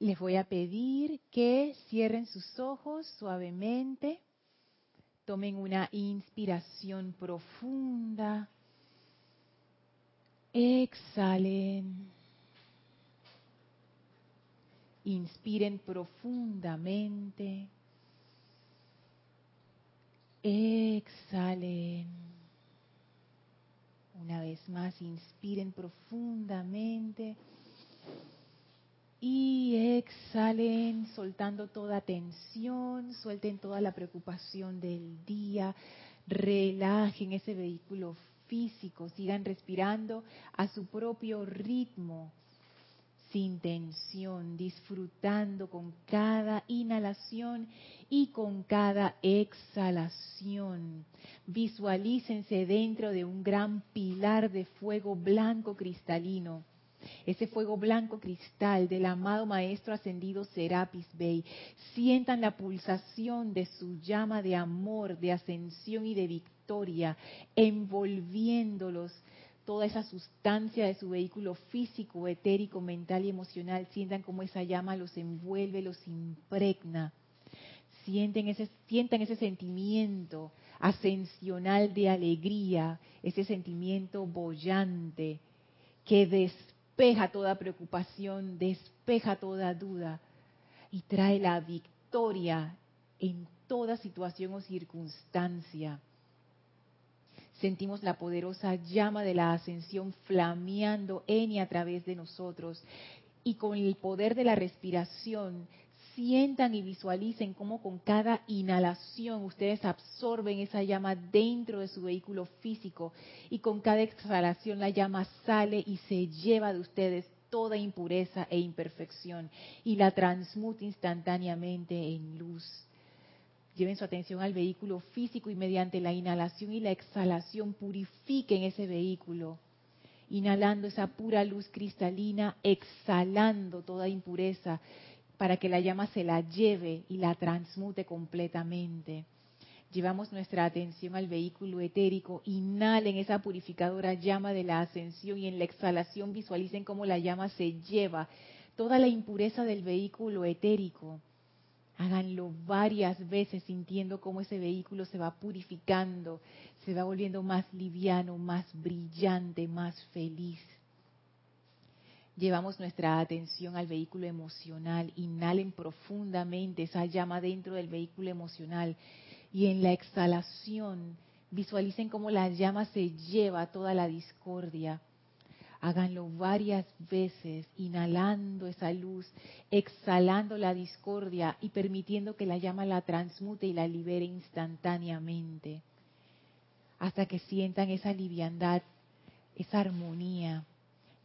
Les voy a pedir que cierren sus ojos suavemente, tomen una inspiración profunda, exhalen, inspiren profundamente, exhalen. Una vez más, inspiren profundamente. Y exhalen soltando toda tensión, suelten toda la preocupación del día, relajen ese vehículo físico, sigan respirando a su propio ritmo, sin tensión, disfrutando con cada inhalación y con cada exhalación. Visualícense dentro de un gran pilar de fuego blanco cristalino ese fuego blanco cristal del amado Maestro Ascendido Serapis Bey. Sientan la pulsación de su llama de amor, de ascensión y de victoria, envolviéndolos toda esa sustancia de su vehículo físico, etérico, mental y emocional. Sientan cómo esa llama los envuelve, los impregna. Sienten ese, sientan ese sentimiento ascensional de alegría, ese sentimiento bollante que despierta despeja toda preocupación, despeja toda duda y trae la victoria en toda situación o circunstancia. Sentimos la poderosa llama de la ascensión flameando en y a través de nosotros y con el poder de la respiración sientan y visualicen cómo con cada inhalación ustedes absorben esa llama dentro de su vehículo físico y con cada exhalación la llama sale y se lleva de ustedes toda impureza e imperfección y la transmute instantáneamente en luz. Lleven su atención al vehículo físico y mediante la inhalación y la exhalación purifiquen ese vehículo inhalando esa pura luz cristalina, exhalando toda impureza, para que la llama se la lleve y la transmute completamente. Llevamos nuestra atención al vehículo etérico, inhalen esa purificadora llama de la ascensión y en la exhalación visualicen cómo la llama se lleva toda la impureza del vehículo etérico. Háganlo varias veces sintiendo cómo ese vehículo se va purificando, se va volviendo más liviano, más brillante, más feliz. Llevamos nuestra atención al vehículo emocional, inhalen profundamente esa llama dentro del vehículo emocional y en la exhalación visualicen cómo la llama se lleva toda la discordia. Háganlo varias veces, inhalando esa luz, exhalando la discordia y permitiendo que la llama la transmute y la libere instantáneamente. Hasta que sientan esa liviandad, esa armonía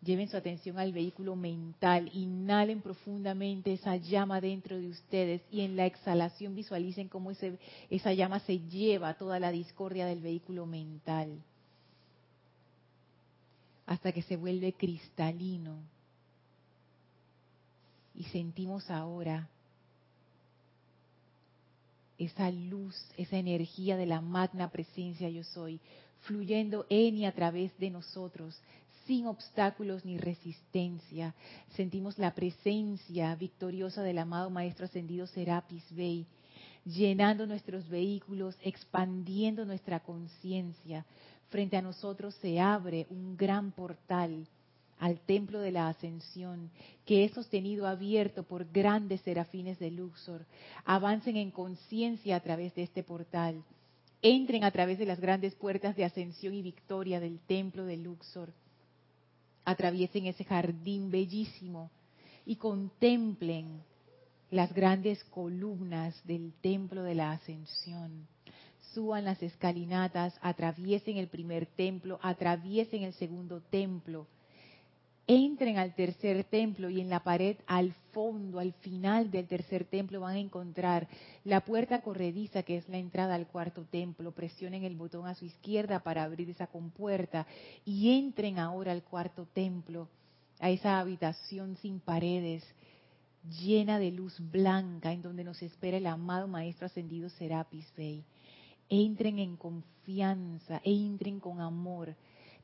Lleven su atención al vehículo mental, inhalen profundamente esa llama dentro de ustedes y en la exhalación visualicen cómo esa llama se lleva toda la discordia del vehículo mental hasta que se vuelve cristalino. Y sentimos ahora esa luz, esa energía de la magna presencia yo soy, fluyendo en y a través de nosotros, sin obstáculos ni resistencia. Sentimos la presencia victoriosa del amado Maestro Ascendido Serapis Bey, llenando nuestros vehículos, expandiendo nuestra conciencia. Frente a nosotros se abre un gran portal al templo de la ascensión, que es sostenido abierto por grandes serafines de Luxor. Avancen en conciencia a través de este portal. Entren a través de las grandes puertas de ascensión y victoria del templo de Luxor atraviesen ese jardín bellísimo y contemplen las grandes columnas del templo de la ascensión. Suban las escalinatas, atraviesen el primer templo, atraviesen el segundo templo, entren al tercer templo y en la pared al fondo, al final del tercer templo van a encontrar la puerta corrediza que es la entrada al cuarto templo. Presionen el botón a su izquierda para abrir esa compuerta y entren ahora al cuarto templo, a esa habitación sin paredes, llena de luz blanca en donde nos espera el amado Maestro Ascendido Serapis Bey. Entren en confianza, entren con amor.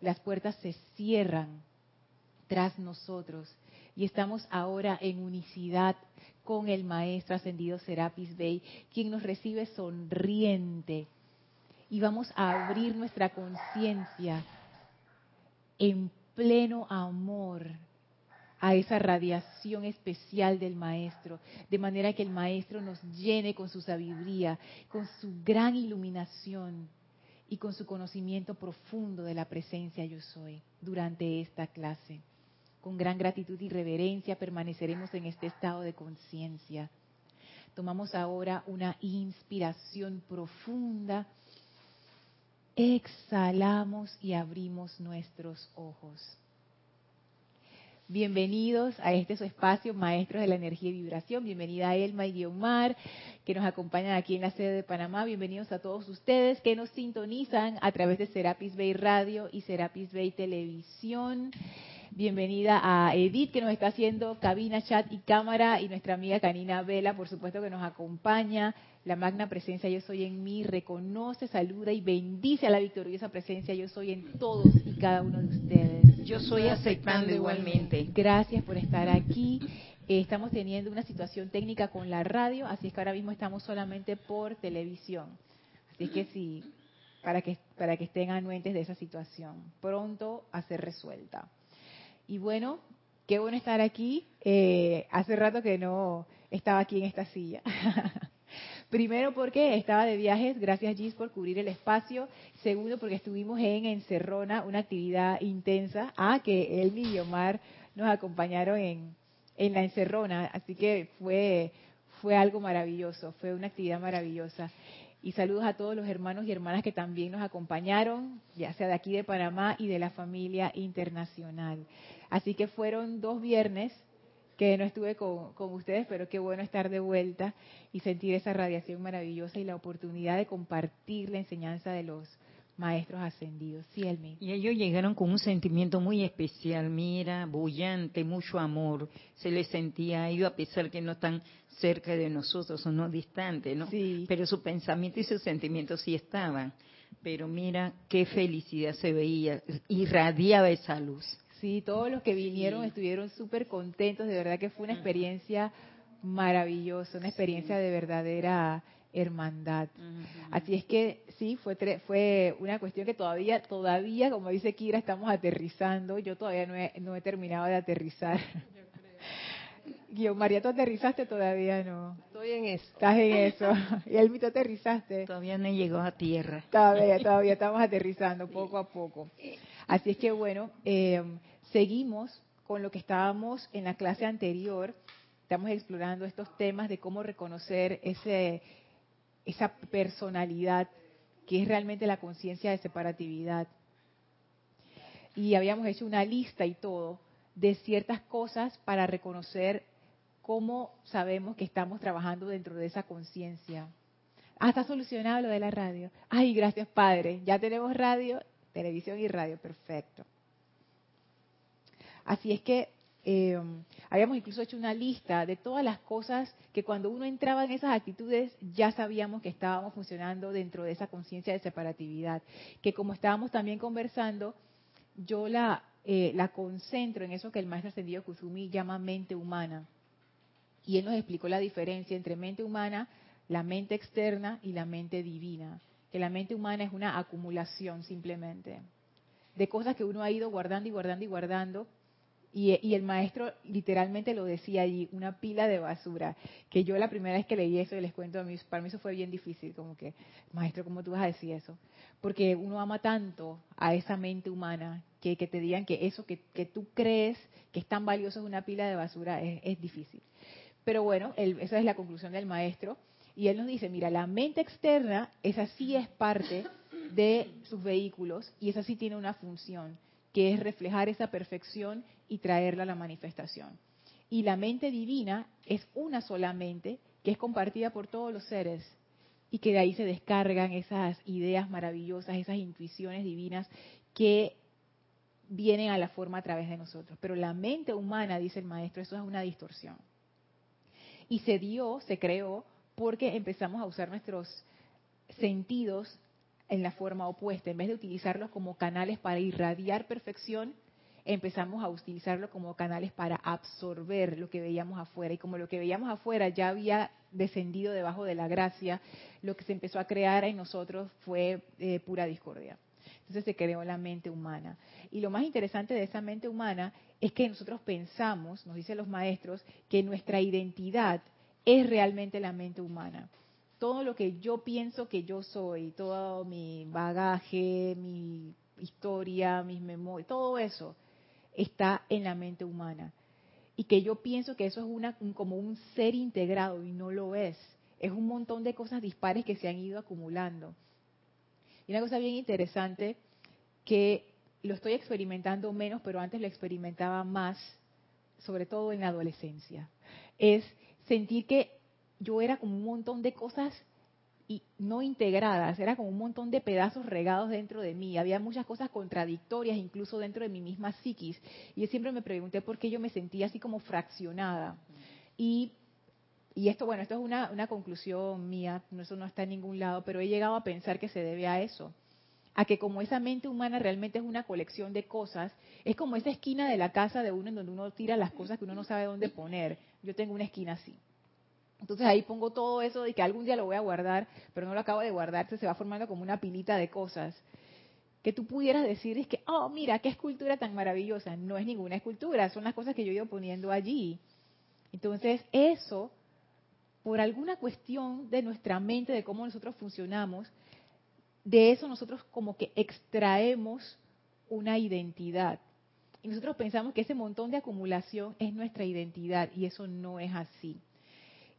Las puertas se cierran tras nosotros y estamos ahora en unicidad con el Maestro Ascendido Serapis Bey, quien nos recibe sonriente. Y vamos a abrir nuestra conciencia en pleno amor a esa radiación especial del Maestro, de manera que el Maestro nos llene con su sabiduría, con su gran iluminación y con su conocimiento profundo de la presencia yo soy durante esta clase. Con gran gratitud y reverencia permaneceremos en este estado de conciencia. Tomamos ahora una inspiración profunda, exhalamos y abrimos nuestros ojos. Bienvenidos a este su espacio, Maestros de la Energía y Vibración. Bienvenida a Elma y Guiomar, que nos acompañan aquí en la sede de Panamá. Bienvenidos a todos ustedes que nos sintonizan a través de Serapis Bay Radio y Serapis Bay Televisión. Bienvenida a Edith, que nos está haciendo cabina, chat y cámara, y nuestra amiga Canina Vela, por supuesto, que nos acompaña. La magna presencia Yo Soy en mí reconoce, saluda y bendice a la victoriosa presencia Yo Soy en todos y cada uno de ustedes. Yo soy aceptando igualmente. Gracias por estar aquí. Eh, estamos teniendo una situación técnica con la radio, así es que ahora mismo estamos solamente por televisión. Así que sí, para que, para que estén anuentes de esa situación. Pronto a ser resuelta. Y bueno, qué bueno estar aquí. Eh, hace rato que no estaba aquí en esta silla. Primero porque estaba de viajes, gracias Gis por cubrir el espacio. Segundo porque estuvimos en Encerrona, una actividad intensa. Ah, que él y Omar nos acompañaron en, en la Encerrona, así que fue, fue algo maravilloso, fue una actividad maravillosa. Y saludos a todos los hermanos y hermanas que también nos acompañaron, ya sea de aquí de Panamá y de la familia internacional. Así que fueron dos viernes que no estuve con, ustedes, pero qué bueno estar de vuelta y sentir esa radiación maravillosa y la oportunidad de compartir la enseñanza de los maestros ascendidos. Elmi. Y ellos llegaron con un sentimiento muy especial, mira, bullante, mucho amor. Se les sentía a ellos a pesar que no están cerca de nosotros o no distantes, ¿no? Sí. Pero su pensamiento y sus sentimientos sí estaban. Pero mira qué felicidad se veía, irradiaba esa luz. Sí, todos los que vinieron estuvieron súper contentos, de verdad que fue una experiencia maravillosa, una experiencia de verdadera hermandad. Así es que sí, fue fue una cuestión que todavía, todavía, como dice Kira, estamos aterrizando. Yo todavía no he, no he terminado de aterrizar. Guión, María, ¿tú aterrizaste todavía? No. Estoy en eso. Estás en eso. ¿Y el mito aterrizaste? Todavía no llegó a tierra. Todavía, todavía estamos aterrizando poco a poco. Así es que bueno, eh, seguimos con lo que estábamos en la clase anterior. Estamos explorando estos temas de cómo reconocer ese, esa personalidad que es realmente la conciencia de separatividad. Y habíamos hecho una lista y todo de ciertas cosas para reconocer cómo sabemos que estamos trabajando dentro de esa conciencia. Ah, está solucionado lo de la radio. Ay, gracias Padre. Ya tenemos radio, televisión y radio. Perfecto. Así es que eh, habíamos incluso hecho una lista de todas las cosas que cuando uno entraba en esas actitudes ya sabíamos que estábamos funcionando dentro de esa conciencia de separatividad. Que como estábamos también conversando, yo la, eh, la concentro en eso que el maestro ascendido Kusumi llama mente humana y él nos explicó la diferencia entre mente humana, la mente externa y la mente divina. Que la mente humana es una acumulación simplemente de cosas que uno ha ido guardando y guardando y guardando. Y, el maestro literalmente lo decía allí, una pila de basura. Que yo la primera vez que leí eso, y les cuento a mí, para mí eso fue bien difícil, como que, maestro, ¿cómo tú vas a decir eso? Porque uno ama tanto a esa mente humana que, que te digan que eso que, tú crees que es tan valioso es una pila de basura, es difícil. Pero bueno, esa es la conclusión del maestro. Y él nos dice, mira, la mente externa, esa sí es parte de sus vehículos y esa sí tiene una función, que es reflejar esa perfección y traerla a la manifestación. Y la mente divina es una sola mente que es compartida por todos los seres y que de ahí se descargan esas ideas maravillosas, esas intuiciones divinas que vienen a la forma a través de nosotros. Pero la mente humana, dice el maestro, eso es una distorsión y se dio, se creó, porque empezamos a usar nuestros sentidos en la forma opuesta. En vez de utilizarlos como canales para irradiar perfección, empezamos a utilizarlo como canales para absorber lo que veíamos afuera. Y como lo que veíamos afuera ya había descendido debajo de la gracia, lo que se empezó a crear en nosotros fue eh, pura discordia. Entonces se creó la mente humana. Y lo más interesante de esa mente humana es que nosotros pensamos, nos dicen los maestros, que nuestra identidad es realmente la mente humana. Todo lo que yo pienso que yo soy, todo mi bagaje, mi historia, mis memorias, todo eso está en la mente humana. Y que yo pienso que eso es una, como un ser integrado y no lo es. Es un montón de cosas dispares que se han ido acumulando. Y una cosa bien interesante que lo estoy experimentando menos, pero antes lo experimentaba más, sobre todo en la adolescencia, es sentir que yo era como un montón de cosas y no integradas, era como un montón de pedazos regados dentro de mí, había muchas cosas contradictorias incluso dentro de mi misma psiquis. Y yo siempre me pregunté por qué yo me sentía así como fraccionada. Y, y esto, bueno, esto es una, una conclusión mía, eso no está en ningún lado, pero he llegado a pensar que se debe a eso a que como esa mente humana realmente es una colección de cosas, es como esa esquina de la casa de uno en donde uno tira las cosas que uno no sabe dónde poner. Yo tengo una esquina así. Entonces ahí pongo todo eso de que algún día lo voy a guardar, pero no lo acabo de guardar, se va formando como una pilita de cosas. Que tú pudieras decir es que, oh, mira, qué escultura tan maravillosa. No es ninguna escultura, son las cosas que yo he ido poniendo allí. Entonces eso, por alguna cuestión de nuestra mente, de cómo nosotros funcionamos, de eso nosotros como que extraemos una identidad. Y nosotros pensamos que ese montón de acumulación es nuestra identidad y eso no es así.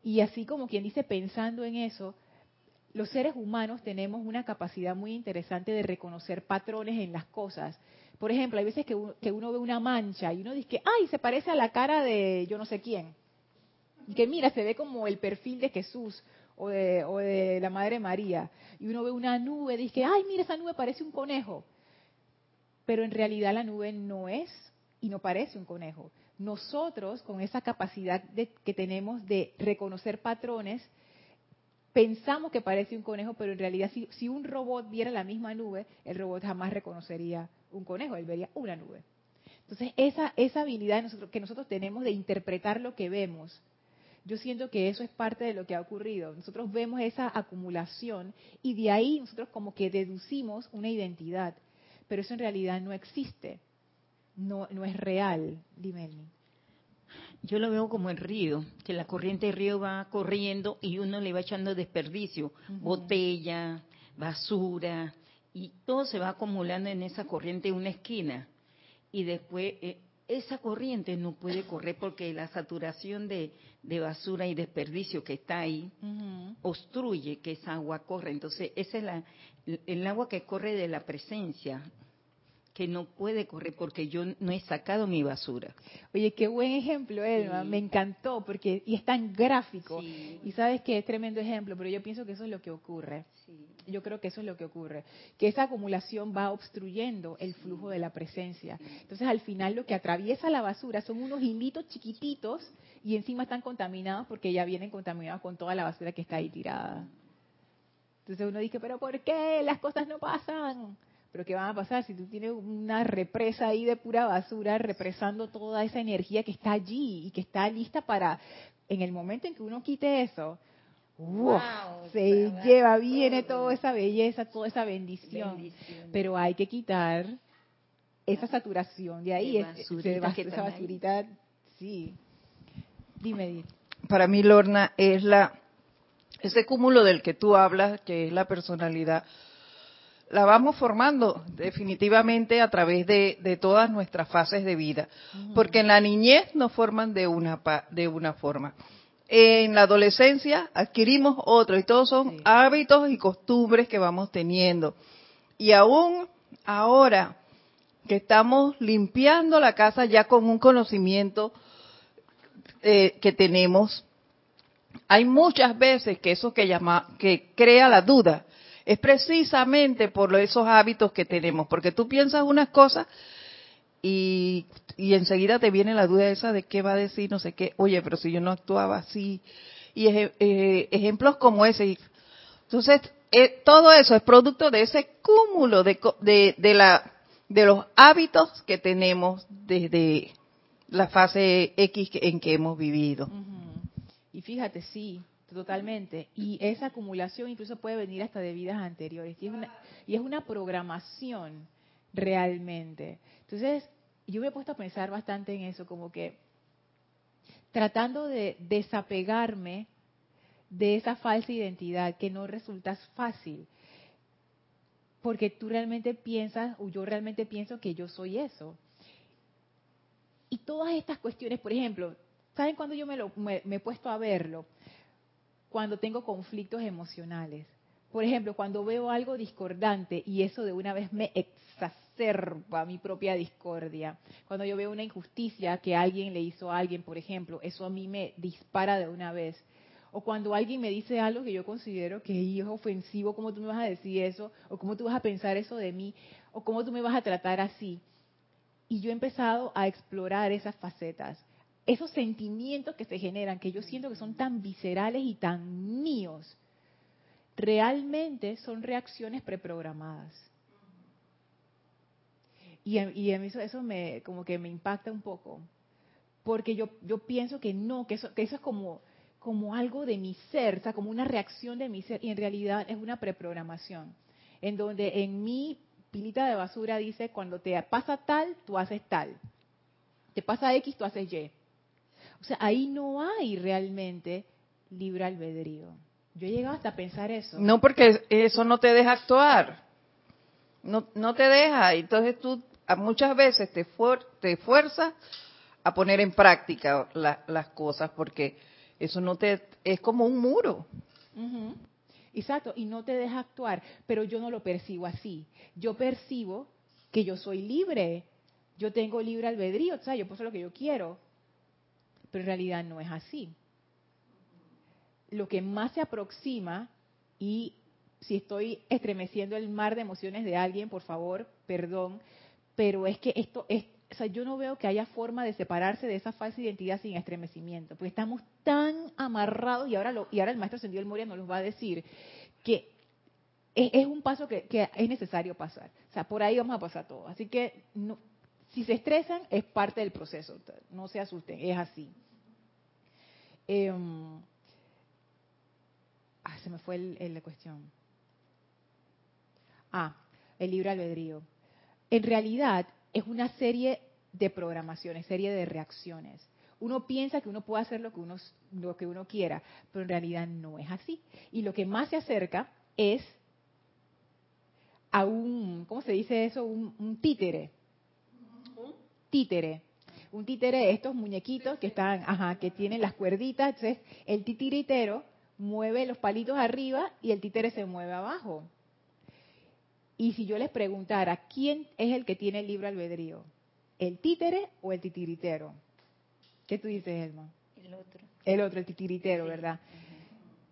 Y así como quien dice, pensando en eso, los seres humanos tenemos una capacidad muy interesante de reconocer patrones en las cosas. Por ejemplo, hay veces que uno, ve una mancha y uno dice, ay, se parece a la cara de yo no sé quién. Y que mira, se ve como el perfil de Jesús o de, o de la Madre María. Y uno ve una nube y dice, ay, mira, esa nube parece un conejo. Pero en realidad la nube no es y no parece un conejo nosotros, con esa capacidad que tenemos de reconocer patrones, pensamos que parece un conejo, pero en realidad si, un robot viera la misma nube, el robot jamás reconocería un conejo, él vería una nube. Entonces, esa, esa habilidad que nosotros tenemos de interpretar lo que vemos, yo siento que eso es parte de lo que ha ocurrido. Nosotros vemos esa acumulación y de ahí nosotros como que deducimos una identidad, pero eso en realidad no existe no, no es real, dime. Yo lo veo como el río, que la corriente del río va corriendo y uno le va echando desperdicio, botella, basura, y todo se va acumulando en esa corriente en una esquina. Y después eh, esa corriente no puede correr porque la saturación de, basura y desperdicio que está ahí obstruye que esa agua corra. Entonces, esa es la, el agua que corre de la presencia, que no puede correr porque yo no he sacado mi basura. Oye, qué buen ejemplo, Elma, me encantó porque y es tan gráfico. Y sabes que es tremendo ejemplo, pero yo pienso que eso es lo que ocurre. Yo creo que eso es lo que ocurre, que esa acumulación va obstruyendo el flujo de la presencia. Entonces, al final lo que atraviesa la basura son unos hilitos chiquititos y encima están contaminados porque ya vienen contaminados con toda la basura que está ahí tirada. Entonces uno dice, pero ¿por qué las cosas no pasan? Pero ¿qué va a pasar si tú tienes una represa ahí de pura basura represando toda esa energía que está allí y que está lista para, en el momento en que uno quite eso, se lleva, viene toda esa belleza, toda esa bendición. Pero hay que quitar esa saturación de ahí, esa basurita, sí. Dime, Para mí, Lorna, es la ese cúmulo del que tú hablas, que es la personalidad la vamos formando definitivamente a través de, todas nuestras fases de vida, porque en la niñez nos forman de una, de una forma. En la adolescencia adquirimos otro y todos son hábitos y costumbres que vamos teniendo. Y aún ahora que estamos limpiando la casa ya con un conocimiento eh, que tenemos, hay muchas veces que eso que llama, que crea la duda, es precisamente por esos hábitos que tenemos, porque tú piensas unas cosas y, enseguida te viene la duda esa de qué va a decir, no sé qué, oye, pero si yo no actuaba así, y ejemplos como ese. Entonces, eh, todo eso es producto de ese cúmulo de, de, la, de los hábitos que tenemos desde la fase X en que hemos vivido. Y fíjate, sí, totalmente. Y esa acumulación incluso puede venir hasta de vidas anteriores. Y es una, y es una programación realmente. Entonces, yo me he puesto a pensar bastante en eso, como que tratando de desapegarme de esa falsa identidad que no resulta fácil. Porque tú realmente piensas, o yo realmente pienso que yo soy eso. Y todas estas cuestiones, por ejemplo, ¿saben cuando yo me, lo, me, he puesto a verlo? Cuando tengo conflictos emocionales. Por ejemplo, cuando veo algo discordante y eso de una vez me exacerba mi propia discordia. Cuando yo veo una injusticia que alguien le hizo a alguien, por ejemplo, eso a mí me dispara de una vez o cuando alguien me dice algo que yo considero que es ofensivo, ¿cómo tú me vas a decir eso? ¿O cómo tú vas a pensar eso de mí? ¿O cómo tú me vas a tratar así? Y yo he empezado a explorar esas facetas, esos sentimientos que se generan, que yo siento que son tan viscerales y tan míos, realmente son reacciones preprogramadas. Y, y eso, eso, me, como que me impacta un poco, porque yo, yo pienso que no, que eso, que eso es como como algo de mi ser, o sea, como una reacción de mi ser, y en realidad es una preprogramación, en donde en mi pilita de basura dice, cuando te pasa tal, tú haces tal, te pasa X, tú haces Y. O sea, ahí no hay realmente libre albedrío. Yo he llegado hasta pensar eso. No, porque eso no te deja actuar. No, no te deja. Entonces tú muchas veces te, te fuerzas a poner en práctica las cosas porque eso no te es como un muro. Exacto, y no te deja actuar, pero yo no lo percibo así. Yo percibo que yo soy libre, yo tengo libre albedrío, o sea, yo puedo hacer lo que yo quiero, pero en realidad no es así. Lo que más se aproxima, y si estoy estremeciendo el mar de emociones de alguien, por favor, perdón, pero es que esto es o sea, yo no veo que haya forma de separarse de esa falsa identidad sin estremecimiento, porque estamos tan amarrados y ahora lo, y ahora el maestro Sendido del Moria nos los va a decir que es, un paso que, es necesario pasar. O sea, por ahí vamos a pasar todo. Así que no, si se estresan es parte del proceso, no se asusten, es así. Em, ah, se me fue la cuestión. Ah, el libre albedrío. En realidad, es una serie de programaciones, serie de reacciones. Uno piensa que uno puede hacer lo que uno, lo que uno quiera, pero en realidad no es así. Y lo que más se acerca es a un, ¿cómo se dice eso? Un. ¿Un? Títere. Un títere, estos muñequitos que están, ajá, que tienen las cuerditas. Entonces, el titiritero mueve los palitos arriba y el títere se mueve abajo. Y si yo les preguntara, ¿quién es el que tiene el libre albedrío? ¿El títere o el titiritero? ¿Qué tú dices, Elma? El otro. El otro, el titiritero, ¿verdad?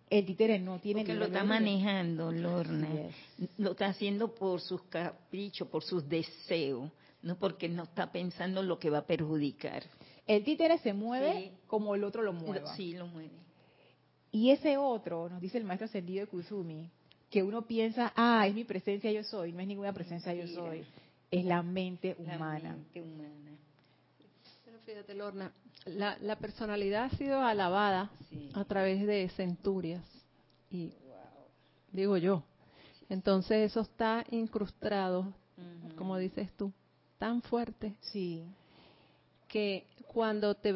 El títere no tiene Porque lo está manejando, Lorna. Lo está haciendo por sus caprichos, por sus deseos, no porque no está pensando lo que va a perjudicar. El títere se mueve como el otro lo mueve. Sí, lo mueve. Y ese otro, nos dice el maestro ascendido de Kusumi, que uno piensa, ah, es mi presencia yo soy, no es ninguna presencia yo soy, es la mente humana. La mente humana. Pero fíjate, Lorna, la, personalidad ha sido alabada a través de centurias, y digo yo. Entonces eso está incrustado, como dices tú, tan fuerte. Sí. Que cuando te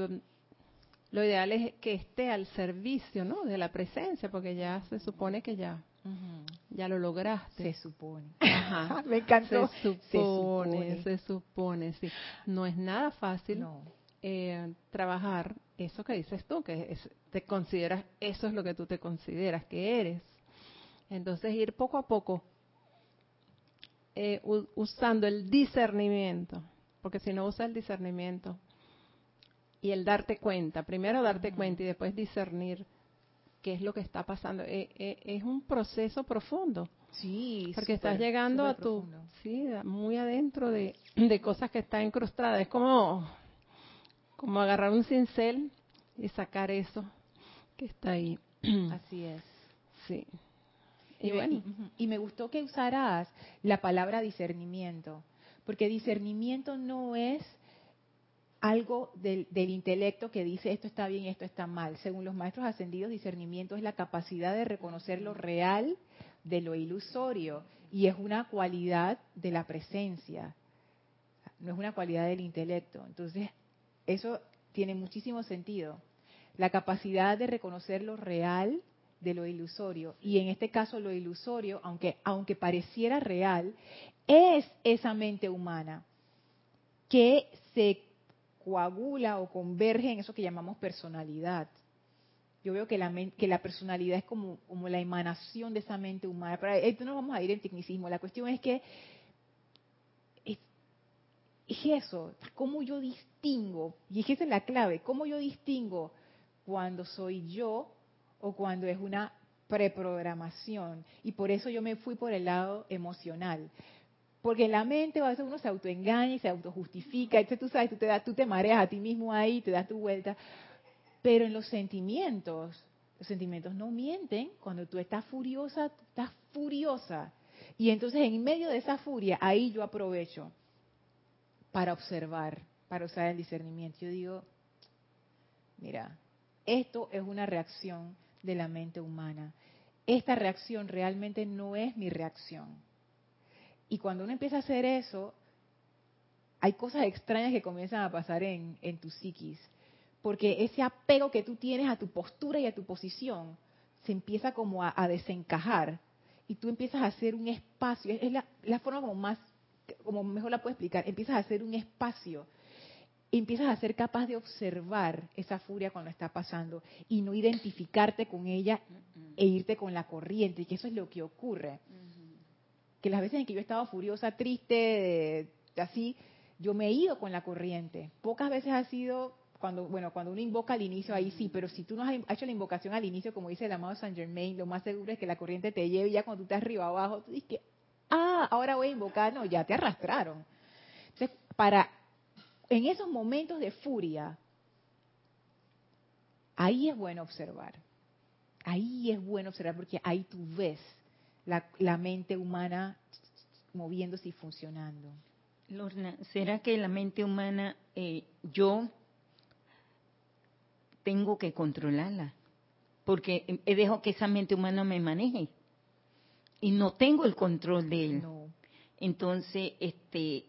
lo ideal es que esté al servicio, ¿no? De la presencia, porque ya se supone que ya ya lo lograste. Se supone. Me encantó. Se supone, se supone, sí. No es nada fácil eh, trabajar eso que dices tú, que te consideras, eso es lo que tú te consideras que eres. Entonces ir poco a poco eh, usando el discernimiento, porque si no usas el discernimiento y el darte cuenta, primero darte cuenta y después discernir qué es lo que está pasando. Eh, eh, es un proceso profundo. Sí, porque estás llegando a tu, sí, muy adentro de, de, cosas que están incrustadas. Es como, como agarrar un cincel y sacar eso que está ahí. Así es. Sí. Y, bueno. y me gustó que usaras la palabra discernimiento, Porque discernimiento no es algo del, intelecto que dice esto está bien y esto está mal. Según los maestros ascendidos, discernimiento es la capacidad de reconocer lo real de lo ilusorio y es una cualidad de la presencia, no es una cualidad del intelecto. Entonces, eso tiene muchísimo sentido. La capacidad de reconocer lo real de lo ilusorio y en este caso lo ilusorio, aunque aunque pareciera real, es esa mente humana que se coagula o converge en eso que llamamos personalidad. Yo veo que la, que la personalidad es como, como la emanación de esa mente humana. Pero esto no vamos a ir en tecnicismo. La cuestión es que es, eso, cómo yo distingo, y esa es la clave, cómo yo distingo cuando soy yo o cuando es una preprogramación. Y por eso yo me fui por el lado emocional. Porque la mente a veces uno se autoengaña y se autojustifica, entonces tú sabes, tú te, das, tú te mareas a ti mismo ahí, te das tu vuelta. Pero en los sentimientos, los sentimientos no mienten. Cuando tú estás furiosa, estás furiosa. Y entonces en medio de esa furia, ahí yo aprovecho para observar, para usar el discernimiento. Yo digo, mira, esto es una reacción de la mente humana. Esta reacción realmente no es mi reacción y cuando uno empieza a hacer eso, hay cosas extrañas que comienzan a pasar en, tu psiquis. Porque ese apego que tú tienes a tu postura y a tu posición se empieza como a, desencajar. Y tú empiezas a hacer un espacio. Es la, forma como más, como mejor la puedo explicar. Empiezas a hacer un espacio empiezas a ser capaz de observar esa furia cuando está pasando y no identificarte con ella e irte con la corriente, y que eso es lo que ocurre que las veces en que yo estaba furiosa, triste, así, yo me he ido con la corriente. Pocas veces ha sido cuando, bueno, cuando uno invoca al inicio, ahí sí, pero si tú no has hecho la invocación al inicio, como dice el amado Saint Germain, lo más seguro es que la corriente te lleve y ya cuando tú estás arriba abajo, tú dices que, ah, ahora voy a invocar, no, ya te arrastraron. Entonces, para, en esos momentos de furia, ahí es bueno observar. Ahí es bueno observar porque ahí tú ves la, mente humana moviéndose y funcionando. Lorna, ¿será que la mente humana eh, yo tengo que controlarla? Porque he dejado que esa mente humana me maneje y no tengo el control de él. Entonces, este,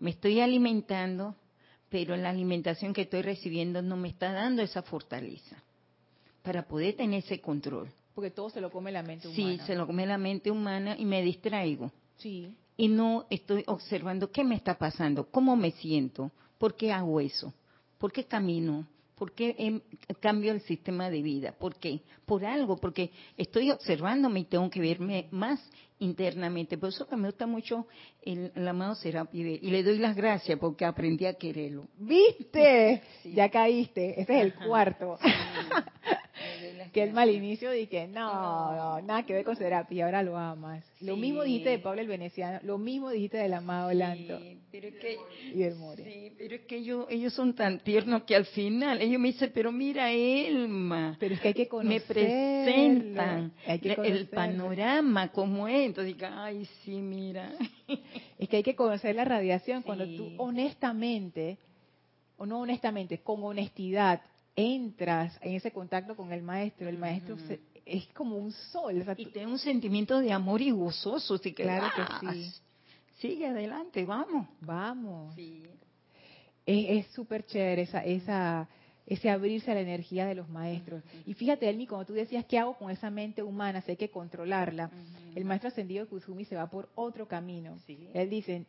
me estoy alimentando, pero la alimentación que estoy recibiendo no me está dando esa fortaleza para poder tener ese control porque todo se lo come la mente humana. Sí, se lo come la mente humana y me distraigo. Sí. Y no estoy observando qué me está pasando, cómo me siento, por qué hago eso, por qué camino, por qué em, cambio el sistema de vida, por qué, por algo, porque estoy observándome y tengo que verme más internamente. Por eso que me gusta mucho el, amado Serapide y le doy las gracias porque aprendí a quererlo. ¿Viste? Ya caíste. Este es el cuarto que el mal inicio dije, no, no, nada que ver con terapia, ahora lo amas. Lo mismo dijiste de Pablo el Veneciano, lo mismo dijiste del amado Lanto. pero es que, y del More. Sí, pero es que ellos, ellos son tan tiernos que al final, ellos me dicen, pero mira Elma, pero es que hay que me presentan el panorama como es, entonces digo, ay sí, mira. Es que hay que conocer la radiación. Cuando tú honestamente, o no honestamente, con honestidad, entras en ese contacto con el maestro, el maestro es como un sol. y tiene un sentimiento de amor y gozoso, que, claro que sí. Sigue adelante, vamos. Vamos. Es súper chévere esa, esa, ese abrirse a la energía de los maestros. Y fíjate, Elmi, como tú decías, ¿qué hago con esa mente humana? Si hay que controlarla. El maestro ascendido Kusumi se va por otro camino. Él dice,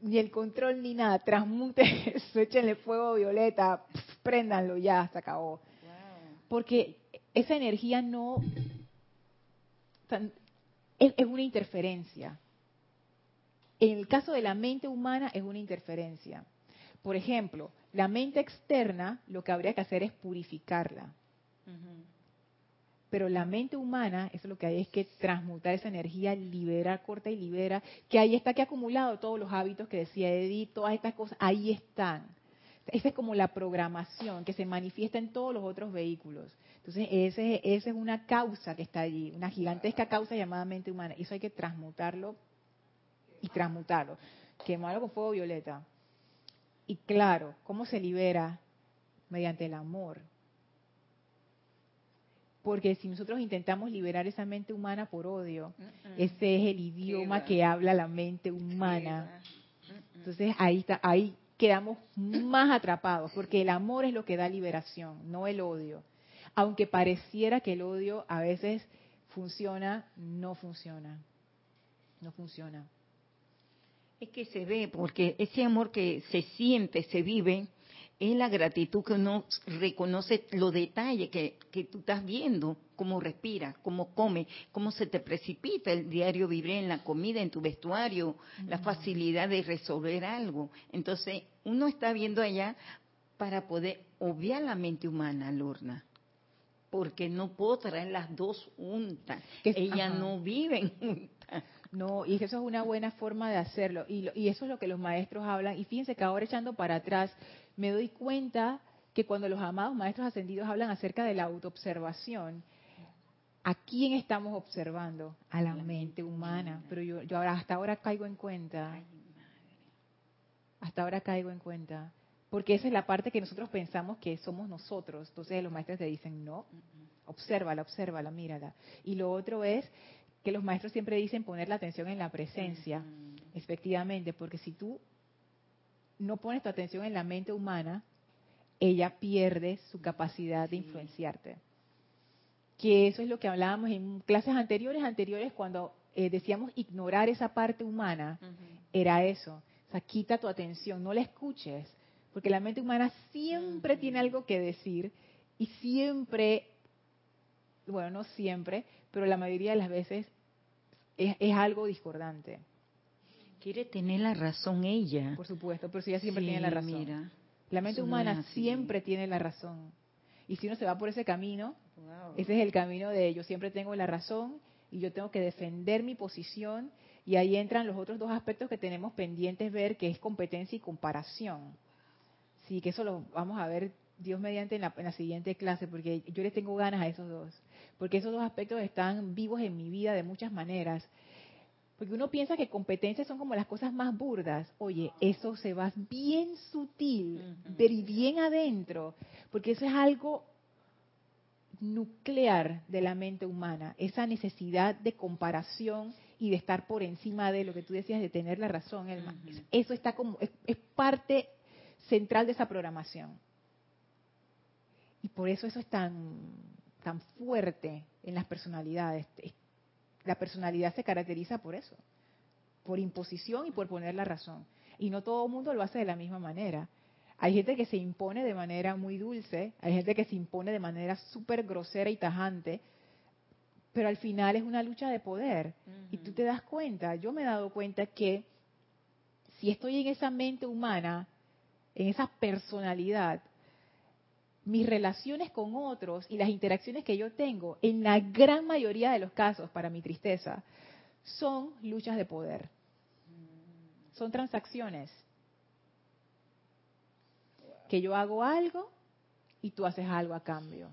ni el control ni nada, transmute eso, échenle fuego violeta, préndanlo ya, se acabó. Porque esa energía no es, es una interferencia. En el caso de la mente humana es una interferencia. Por ejemplo, la mente externa lo que habría que hacer es purificarla. Pero la mente humana, eso es lo que hay es que transmutar esa energía, liberar, corta y libera, que ahí está que ha acumulado todos los hábitos que decía Edith, todas estas cosas, ahí están. Esa es como la programación que se manifiesta en todos los otros vehículos. Entonces, ese, esa es una causa que está allí, una gigantesca causa llamada mente humana. Eso hay que transmutarlo y transmutarlo. quemarlo con fuego violeta. Y claro, ¿cómo se libera? Mediante el amor. Porque si nosotros intentamos liberar esa mente humana por odio, ese es el idioma que habla la mente humana. Entonces ahí está, ahí quedamos más atrapados, porque el amor es lo que da liberación, no el odio. Aunque pareciera que el odio a veces funciona, no funciona. No funciona. Es que se ve, porque ese amor que se siente, se vive, es la gratitud que uno reconoce los detalles que, que tú estás viendo, cómo respira, cómo come, cómo se te precipita el diario vivir en la comida, en tu vestuario, la facilidad de resolver algo. Entonces, uno está viendo allá para poder obviar la mente humana, Lorna. Porque no puedo traer las dos juntas. Ellas no viven juntas. No, y eso es una buena forma de hacerlo. Y, y eso es lo que los maestros hablan. Y fíjense que ahora echando para atrás, me doy cuenta que cuando los amados maestros ascendidos hablan acerca de la autoobservación, ¿a quién estamos observando? A la, mente humana. Pero yo, yo ahora, hasta ahora caigo en cuenta. Hasta ahora caigo en cuenta. Porque esa es la parte que nosotros pensamos que somos nosotros. Entonces los maestros te dicen, no, obsérvala, obsérvala, mírala. Y lo otro es que los maestros siempre dicen poner la atención en la presencia, efectivamente, porque si tú no pones tu atención en la mente humana, ella pierde su capacidad de influenciarte. Que eso es lo que hablábamos en clases anteriores, anteriores, cuando eh, decíamos ignorar esa parte humana, era eso. O sea, quita tu atención, no la escuches, porque la mente humana siempre tiene algo que decir y siempre, bueno, no siempre, pero la mayoría de las veces es, algo discordante. Quiere tener la razón ella. Por supuesto, pero si ella siempre tiene la razón. la mente humana siempre tiene la razón. Y si uno se va por ese camino, ese es el camino de yo siempre tengo la razón y yo tengo que defender mi posición y ahí entran los otros dos aspectos que tenemos pendientes ver, que es competencia y comparación. Sí, que eso lo vamos a ver Dios mediante en la, en la, siguiente clase, porque yo les tengo ganas a esos dos, porque esos dos aspectos están vivos en mi vida de muchas maneras. Porque uno piensa que competencias son como las cosas más burdas. Oye, eso se va bien sutil, pero y bien adentro, porque eso es algo nuclear de la mente humana, esa necesidad de comparación y de estar por encima de lo que tú decías, de tener la razón. Eso está como, es parte central de esa programación. Y por eso eso es tan, tan fuerte en las personalidades. La personalidad se caracteriza por eso, por imposición y por poner la razón. Y no todo el mundo lo hace de la misma manera. Hay gente que se impone de manera muy dulce, hay gente que se impone de manera súper grosera y tajante, pero al final es una lucha de poder. Y tú te das cuenta, yo me he dado cuenta que si estoy en esa mente humana, en esa personalidad, mis relaciones con otros y las interacciones que yo tengo, en la gran mayoría de los casos, para mi tristeza, son luchas de poder. Son transacciones. Que yo hago algo y tú haces algo a cambio.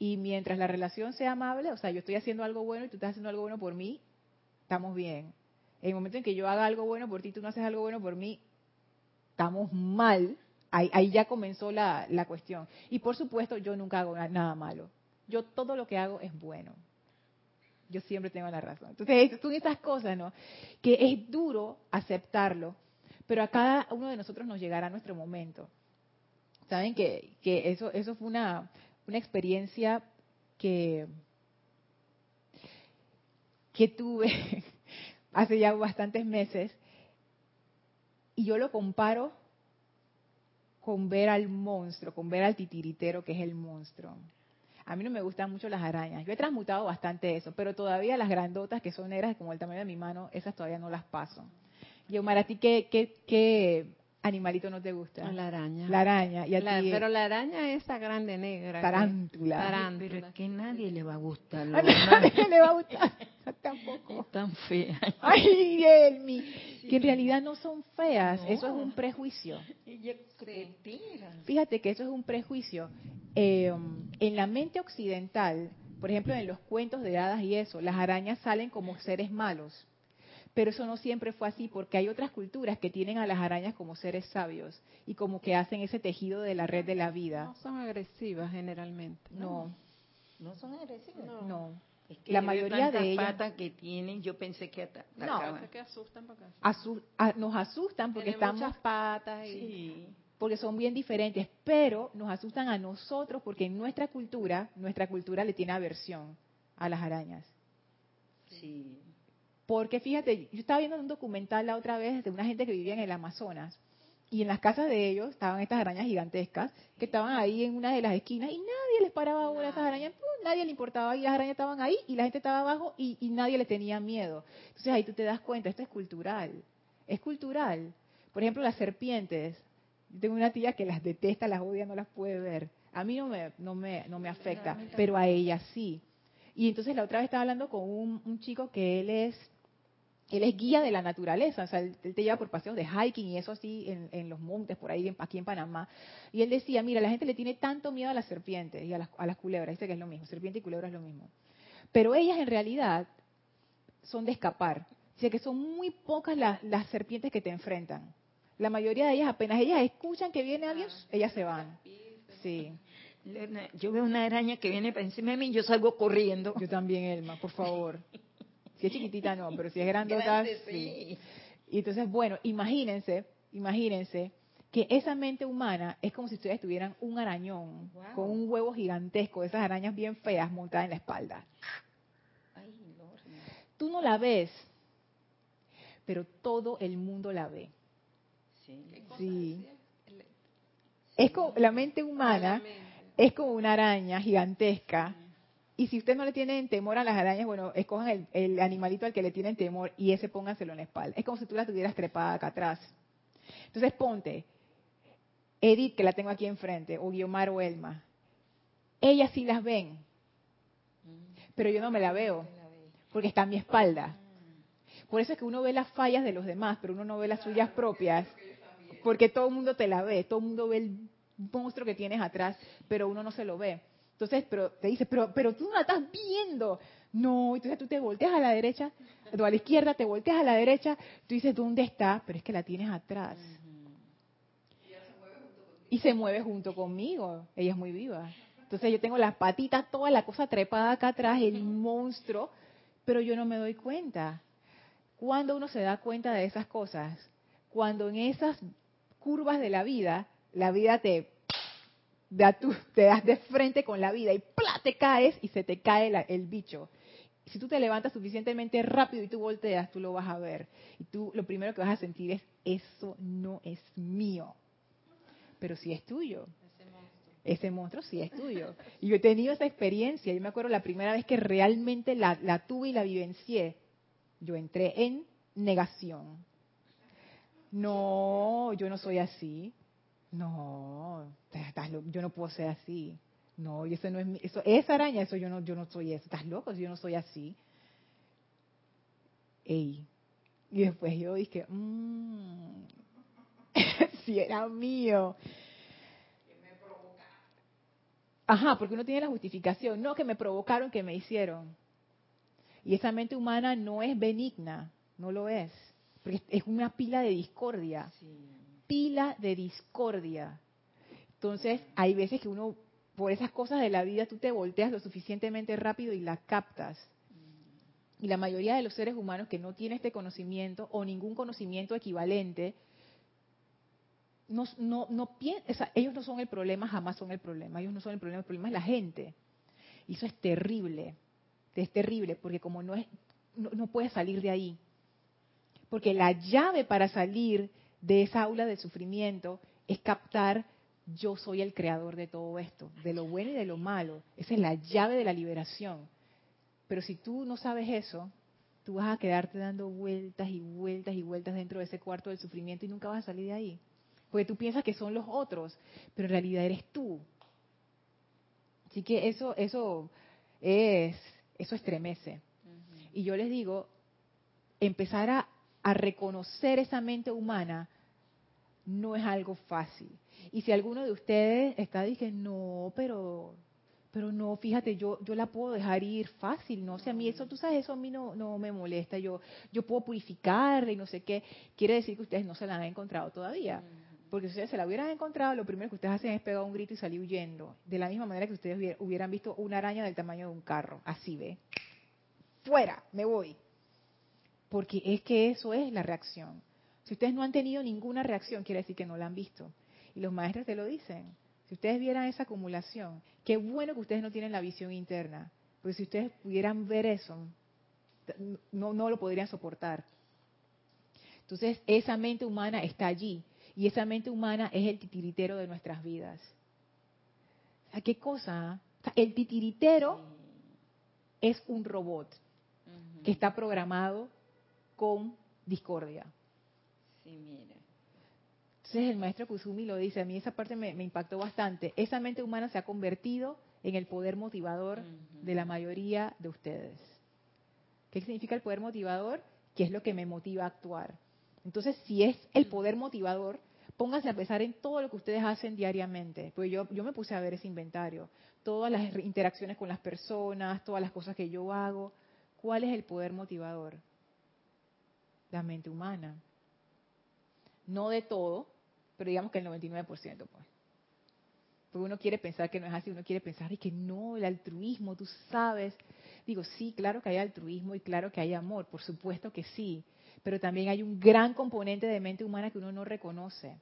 Y mientras la relación sea amable, o sea, yo estoy haciendo algo bueno y tú estás haciendo algo bueno por mí, estamos bien. En el momento en que yo haga algo bueno por ti y tú no haces algo bueno por mí, estamos mal Ahí, ya comenzó la, cuestión. Y por supuesto, yo nunca hago nada malo. Yo todo lo que hago es bueno. Yo siempre tengo la razón. Entonces, son estas cosas, ¿no? Que es duro aceptarlo, pero a cada uno de nosotros nos llegará nuestro momento. Saben que, que eso, eso fue una, una experiencia que, que tuve hace ya bastantes meses y yo lo comparo con ver al monstruo, con ver al titiritero que es el monstruo. A mí no me gustan mucho las arañas. Yo he transmutado bastante eso, pero todavía las grandotas que son negras como el tamaño de mi mano, esas todavía no las paso. Y Omar, ¿a ti qué, qué, qué animalito no te gusta? La araña. La araña. ¿Y a ti? Pero la araña esa grande negra. Tarántula. Tarántula. Pero es que nadie le va a gustar. A nadie le va a gustar. Tampoco. Es tan fea. Ay, Elmi. Que en realidad no son feas. Eso es un prejuicio. Fíjate que eso es un prejuicio. Eh, en la mente occidental, por ejemplo, en los cuentos de hadas y eso, las arañas salen como seres malos pero eso no siempre fue así porque hay otras culturas que tienen a las arañas como seres sabios y como que hacen ese tejido de la red de la vida. No son agresivas generalmente. No. No, son agresivas. No. Es que la mayoría de ellas patas que tienen, yo pensé que No, que asustan porque asu- a- nos asustan porque Tienen estamos muchas patas y Sí. porque son bien diferentes, pero nos asustan a nosotros porque en nuestra cultura, nuestra cultura le tiene aversión a las arañas. Sí. Porque fíjate, yo estaba viendo un documental la otra vez de una gente que vivía en el Amazonas y en las casas de ellos estaban estas arañas gigantescas que estaban ahí en una de las esquinas y nadie les paraba una de esas arañas, ¡pum! nadie le importaba y las arañas estaban ahí y la gente estaba abajo y, y nadie les tenía miedo. Entonces ahí tú te das cuenta, esto es cultural, es cultural. Por ejemplo, las serpientes. Yo tengo una tía que las detesta, las odia, no las puede ver. A mí no me, no me, no me afecta, pero a ella sí. Y entonces la otra vez estaba hablando con un, un chico que él es él es guía de la naturaleza, o sea, él, él te lleva por paseos de hiking y eso así en, en los montes, por ahí en- aquí en Panamá. Y él decía, mira, la gente le tiene tanto miedo a las serpientes y a las, a las culebras, dice que es lo mismo, serpiente y culebra es lo mismo. Pero ellas en realidad son de escapar. Dice que son muy pocas las, las serpientes que te enfrentan. La mayoría de ellas, apenas ellas escuchan que viene alguien, ellas se van. Sí, Yo veo una araña que viene para encima de mí y yo salgo corriendo. yo también, Elma, por favor. Si es chiquitita no, pero si es grandota, Grande, sí. sí. Y entonces, bueno, imagínense, imagínense que esa mente humana es como si ustedes tuvieran un arañón Wow. con un huevo gigantesco, esas arañas bien feas montadas en la espalda. Ay, Lorna. Tú no la ves, pero todo el mundo la ve. Sí. Sí. Es como la mente humana es como una araña gigantesca. Y si ustedes no le tienen temor a las arañas, bueno, escojan el, el animalito al que le tienen temor y ese pónganselo en la espalda. Es como si tú la tuvieras trepada acá atrás. Entonces ponte, Edith, que la tengo aquí enfrente, o Guiomar o Elma. Ellas sí las ven, pero yo no me la veo, porque está a mi espalda. Por eso es que uno ve las fallas de los demás, pero uno no ve las suyas propias, porque todo el mundo te la ve, todo el mundo ve el monstruo que tienes atrás, pero uno no se lo ve. Entonces, pero te dice, pero, pero tú no la estás viendo. No, entonces tú te volteas a la derecha, o a la izquierda, te volteas a la derecha, tú dices, ¿dónde está? Pero es que la tienes atrás. Y se mueve junto conmigo. Ella es muy viva. Entonces yo tengo las patitas, toda la cosa trepada acá atrás, el monstruo, pero yo no me doy cuenta. ¿Cuándo uno se da cuenta de esas cosas? Cuando en esas curvas de la vida, la vida te da tú, te das de frente con la vida y ¡plá! te caes y se te cae la- el bicho. Si tú te levantas suficientemente rápido y tú volteas, tú lo vas a ver. Y tú lo primero que vas a sentir es, eso no es mío. Pero sí es tuyo. Ese monstruo sí es tuyo. Y yo he tenido esa experiencia. Yo me acuerdo la primera vez que realmente la, la tuve y la vivencié. Yo entré en negación. No, yo no soy así. No, yo no puedo ser así. No, y eso no es mi- eso, esa araña, eso yo no, yo no soy eso. Estás loco, yo no soy así. Ey. Y después yo dije, mmm, si era mío. Ajá, porque uno tiene la justificación. No, que me provocaron, que me hicieron. Y esa mente humana no es benigna, no lo es. Porque es una pila de discordia. Pila de discordia. Entonces, hay veces que uno, por esas cosas de la vida, tú te volteas lo suficientemente rápido y la captas. Y la mayoría de los seres humanos que no tienen este conocimiento o ningún conocimiento equivalente, no, ellos no son el problema, jamás son el problema. Ellos no son el problema, el problema es la gente. Y eso es terrible. Es terrible porque como no es, no, no puedes salir de ahí. Porque la llave para salir de esa aula de sufrimiento es captar yo soy el creador de todo esto, de lo bueno y de lo malo. Esa es la llave de la liberación. Pero si tú no sabes eso, tú vas a quedarte dando vueltas y vueltas y vueltas dentro de ese cuarto del sufrimiento y nunca vas a salir de ahí. Porque tú piensas que son los otros, pero en realidad eres tú. Así que eso, eso es, eso estremece. Y yo les digo, empezar a, a reconocer esa mente humana no es algo fácil. Y si alguno de ustedes está diciendo, no, pero, pero no, fíjate, yo yo la puedo dejar ir fácil, no o sea, a mí eso, tú sabes, eso a mí no, no me molesta, yo yo puedo purificarla y no sé qué. Quiere decir que ustedes no se la han encontrado todavía. Porque si ustedes se la hubieran encontrado, lo primero que ustedes hacen es pegar un grito y salir huyendo. De la misma manera que ustedes hubieran visto una araña del tamaño de un carro. Así ve. Fuera, me voy. Porque es que eso es la reacción. Si ustedes no han tenido ninguna reacción, quiere decir que no la han visto. Y los maestros te lo dicen. Si ustedes vieran esa acumulación, qué bueno que ustedes no tienen la visión interna. Porque si ustedes pudieran ver eso, no, no lo podrían soportar. Entonces, esa mente humana está allí. Y esa mente humana es el titiritero de nuestras vidas. ¿A qué cosa? el titiritero es un robot que está programado con discordia. Sí, mira. Entonces el maestro Kusumi lo dice, a mí esa parte me, impactó bastante. Esa mente humana se ha convertido en el poder motivador de la mayoría de ustedes. ¿Qué significa el poder motivador? ¿Qué es lo que me motiva a actuar? Entonces, si es el poder motivador, pónganse a pensar en todo lo que ustedes hacen diariamente. Pues yo, yo me puse a ver ese inventario. Todas las interacciones con las personas, todas las cosas que yo hago. ¿Cuál es el poder motivador? La mente humana. No de todo, pero digamos que el 99%, pues. Porque uno quiere pensar que no es así, uno quiere pensar y que no, el altruismo, tú sabes. Digo, sí, claro que hay altruismo y claro que hay amor, por supuesto que sí pero también hay un gran componente de mente humana que uno no reconoce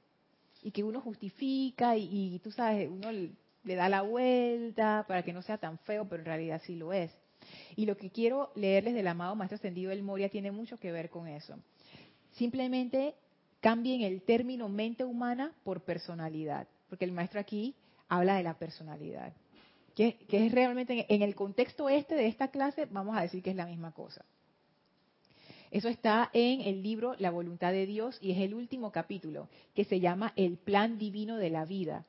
y que uno justifica y, tú sabes, uno le da la vuelta para que no sea tan feo, pero en realidad sí lo es. Y lo que quiero leerles del amado Maestro Ascendido del Moria tiene mucho que ver con eso. Simplemente cambien el término mente humana por personalidad, porque el maestro aquí habla de la personalidad, que, es realmente en el contexto este de esta clase, vamos a decir que es la misma cosa. Eso está en el libro La voluntad de Dios y es el último capítulo, que se llama El plan divino de la vida.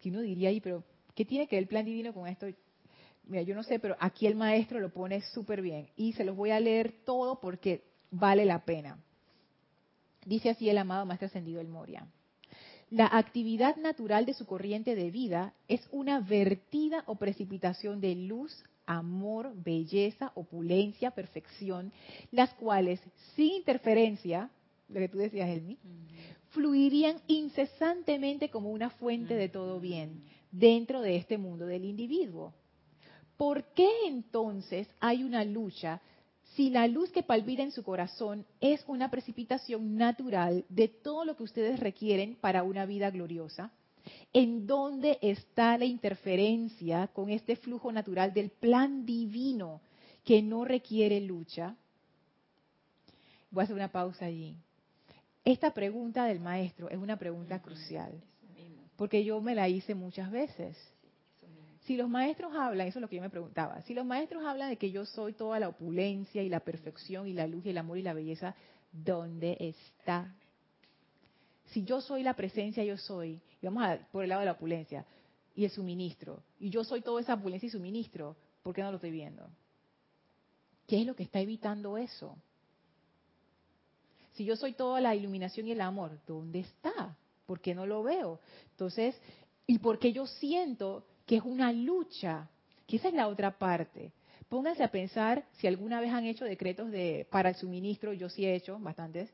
Que uno diría ahí, pero ¿qué tiene que ver el plan divino con esto? Mira, yo no sé, pero aquí el maestro lo pone súper bien. Y se los voy a leer todo porque vale la pena. Dice así el amado Maestro Ascendido El Moria. La actividad natural de su corriente de vida es una vertida o precipitación de luz, amor, belleza, opulencia, perfección, las cuales, sin interferencia, lo que tú decías, Elmi, fluirían incesantemente como una fuente de todo bien dentro de este mundo del individuo. ¿Por qué entonces hay una lucha si la luz que palpita en su corazón es una precipitación natural de todo lo que ustedes requieren para una vida gloriosa? ¿En dónde está la interferencia con este flujo natural del plan divino que no requiere lucha? Voy a hacer una pausa allí. Esta pregunta del maestro es una pregunta crucial, porque yo me la hice muchas veces. Si los maestros hablan, eso es lo que yo me preguntaba, si los maestros hablan de que yo soy toda la opulencia y la perfección y la luz y el amor y la belleza, ¿dónde está si yo soy la presencia, yo soy, y vamos a por el lado de la opulencia, y el suministro, y yo soy toda esa opulencia y suministro, ¿por qué no lo estoy viendo? ¿Qué es lo que está evitando eso? Si yo soy toda la iluminación y el amor, ¿dónde está? ¿Por qué no lo veo? Entonces, ¿y por qué yo siento que es una lucha? Que esa es la otra parte. Pónganse a pensar si alguna vez han hecho decretos de para el suministro, yo sí he hecho bastantes,